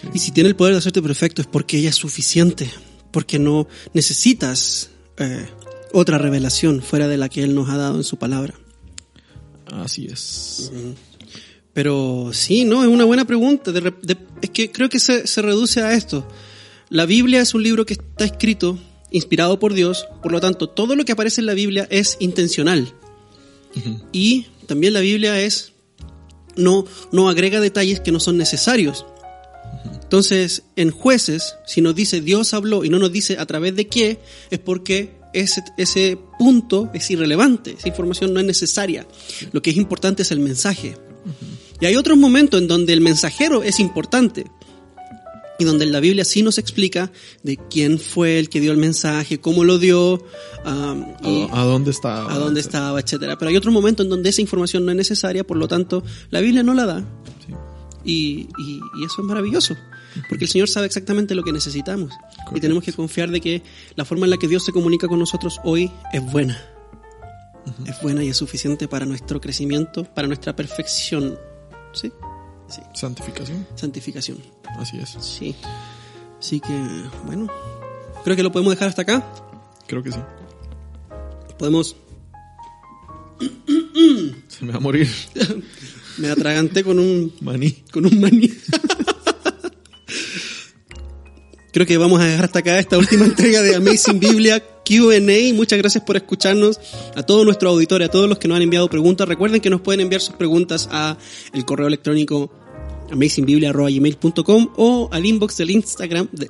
Sí. Y si tiene el poder de hacerte perfecto es porque ella es suficiente, porque no necesitas eh, otra revelación fuera de la que Él nos ha dado en su palabra. Así es. Pero sí, no, es una buena pregunta. De- es que creo que se, se reduce a esto. La Biblia es un libro que está escrito, inspirado por Dios, por lo tanto, todo lo que aparece en la Biblia es intencional. Y también la Biblia es, no, no agrega detalles que no son necesarios. Entonces, en jueces, si nos dice Dios habló y no nos dice a través de qué, es porque ese, ese punto es irrelevante, esa información no es necesaria. Lo que es importante es el mensaje. Y hay otros momentos en donde el mensajero es importante y donde la Biblia sí nos explica de quién fue el que dio el mensaje, cómo lo dio, um, y ¿A, dónde está? a dónde estaba, etcétera. Pero hay otros momentos en donde esa información no es necesaria, por lo tanto, la Biblia no la da. Sí. Y, y- y eso es maravilloso, porque el Señor sabe exactamente lo que necesitamos. Y Correcto. tenemos que confiar de que la forma en la que Dios se comunica con nosotros hoy es buena. Es buena y es suficiente para nuestro crecimiento, para nuestra perfección. ¿Sí? Sí. Santificación. Santificación. Así es. Sí. Así que, bueno, creo que lo podemos dejar hasta acá. Creo que sí. Podemos... Se me va a morir. Me atraganté con un Maní. con un maní. creo que vamos a dejar hasta acá esta última entrega de Amazing Biblia Q&A. Muchas gracias por escucharnos, a todos nuestros auditores, a todos los que nos han enviado preguntas. Recuerden que nos pueden enviar sus preguntas a el correo electrónico amazingbiblia.gmail.com o al inbox del Instagram de,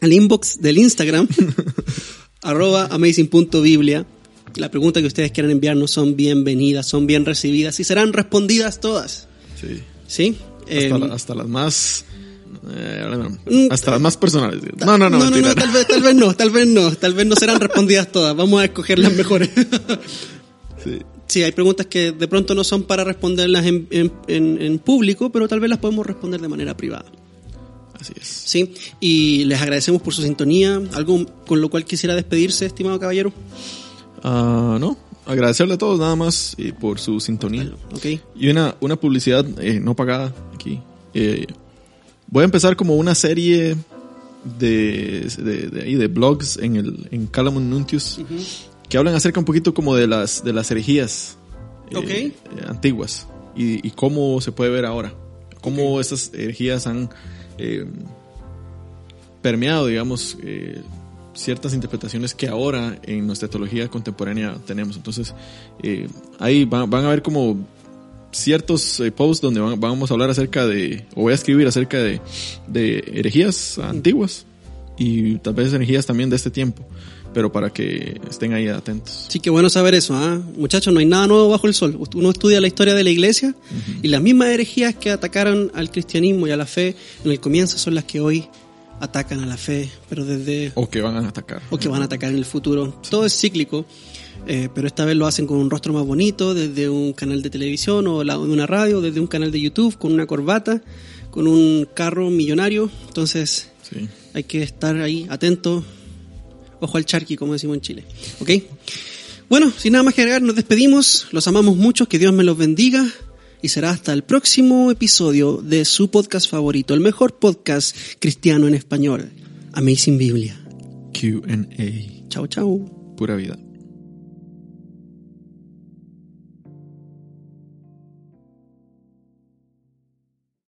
al inbox del Instagram arroba amazing.biblia. La pregunta que ustedes quieran enviarnos son bienvenidas, son bien recibidas y serán respondidas todas. Sí. ¿Sí? Hasta, la- hasta las más. eh, hasta las más personales. No, no, no, no, no, no, tal vez, tal vez no, tal vez no, tal vez no serán respondidas todas. Vamos a escoger las mejores. Sí. Sí, hay preguntas que de pronto no son para responderlas en, en- en- en público, pero tal vez las podemos responder de manera privada. Así es. Sí, y les agradecemos por su sintonía. ¿Algo con lo cual quisiera despedirse, estimado caballero? Ah, no, agradecerle a todos nada más eh, por su sintonía. Ok. Y una, una publicidad eh, no pagada aquí. Eh, voy a empezar como una serie de, de, de, de blogs en, el, en Calamon Nuntius que hablan acerca un poquito como de las, de las herejías Ok. eh, antiguas y, y cómo se puede ver ahora. Cómo estas herejías han permeado, digamos, ciertas interpretaciones que ahora en nuestra teología contemporánea tenemos. Entonces, eh, ahí van, van a ver como ciertos eh, posts donde van- vamos a hablar acerca de, o voy a escribir acerca de, de herejías antiguas y tal vez herejías también de este tiempo, pero para que estén ahí atentos. Sí, qué bueno saber eso, ¿ah? Muchachos, no hay nada nuevo bajo el sol. Uno estudia la historia de la iglesia y las mismas herejías que atacaron al cristianismo y a la fe en el comienzo son las que hoy atacan a la fe, pero desde O que van a atacar. o que van a atacar en el futuro. Todo es cíclico, eh, pero esta vez lo hacen con un rostro más bonito, desde un canal de televisión o la- de una radio, desde un canal de YouTube, con una corbata, con un carro millonario. Entonces Sí. hay que estar ahí atento, ojo al charqui, como decimos en Chile. ¿Ok? Bueno, sin nada más que agregar, nos despedimos, los amamos mucho, que Dios me los bendiga. Y será hasta el próximo episodio de su podcast favorito, el mejor podcast cristiano en español, Amazing Biblia. QA. Chao, chao. Pura vida.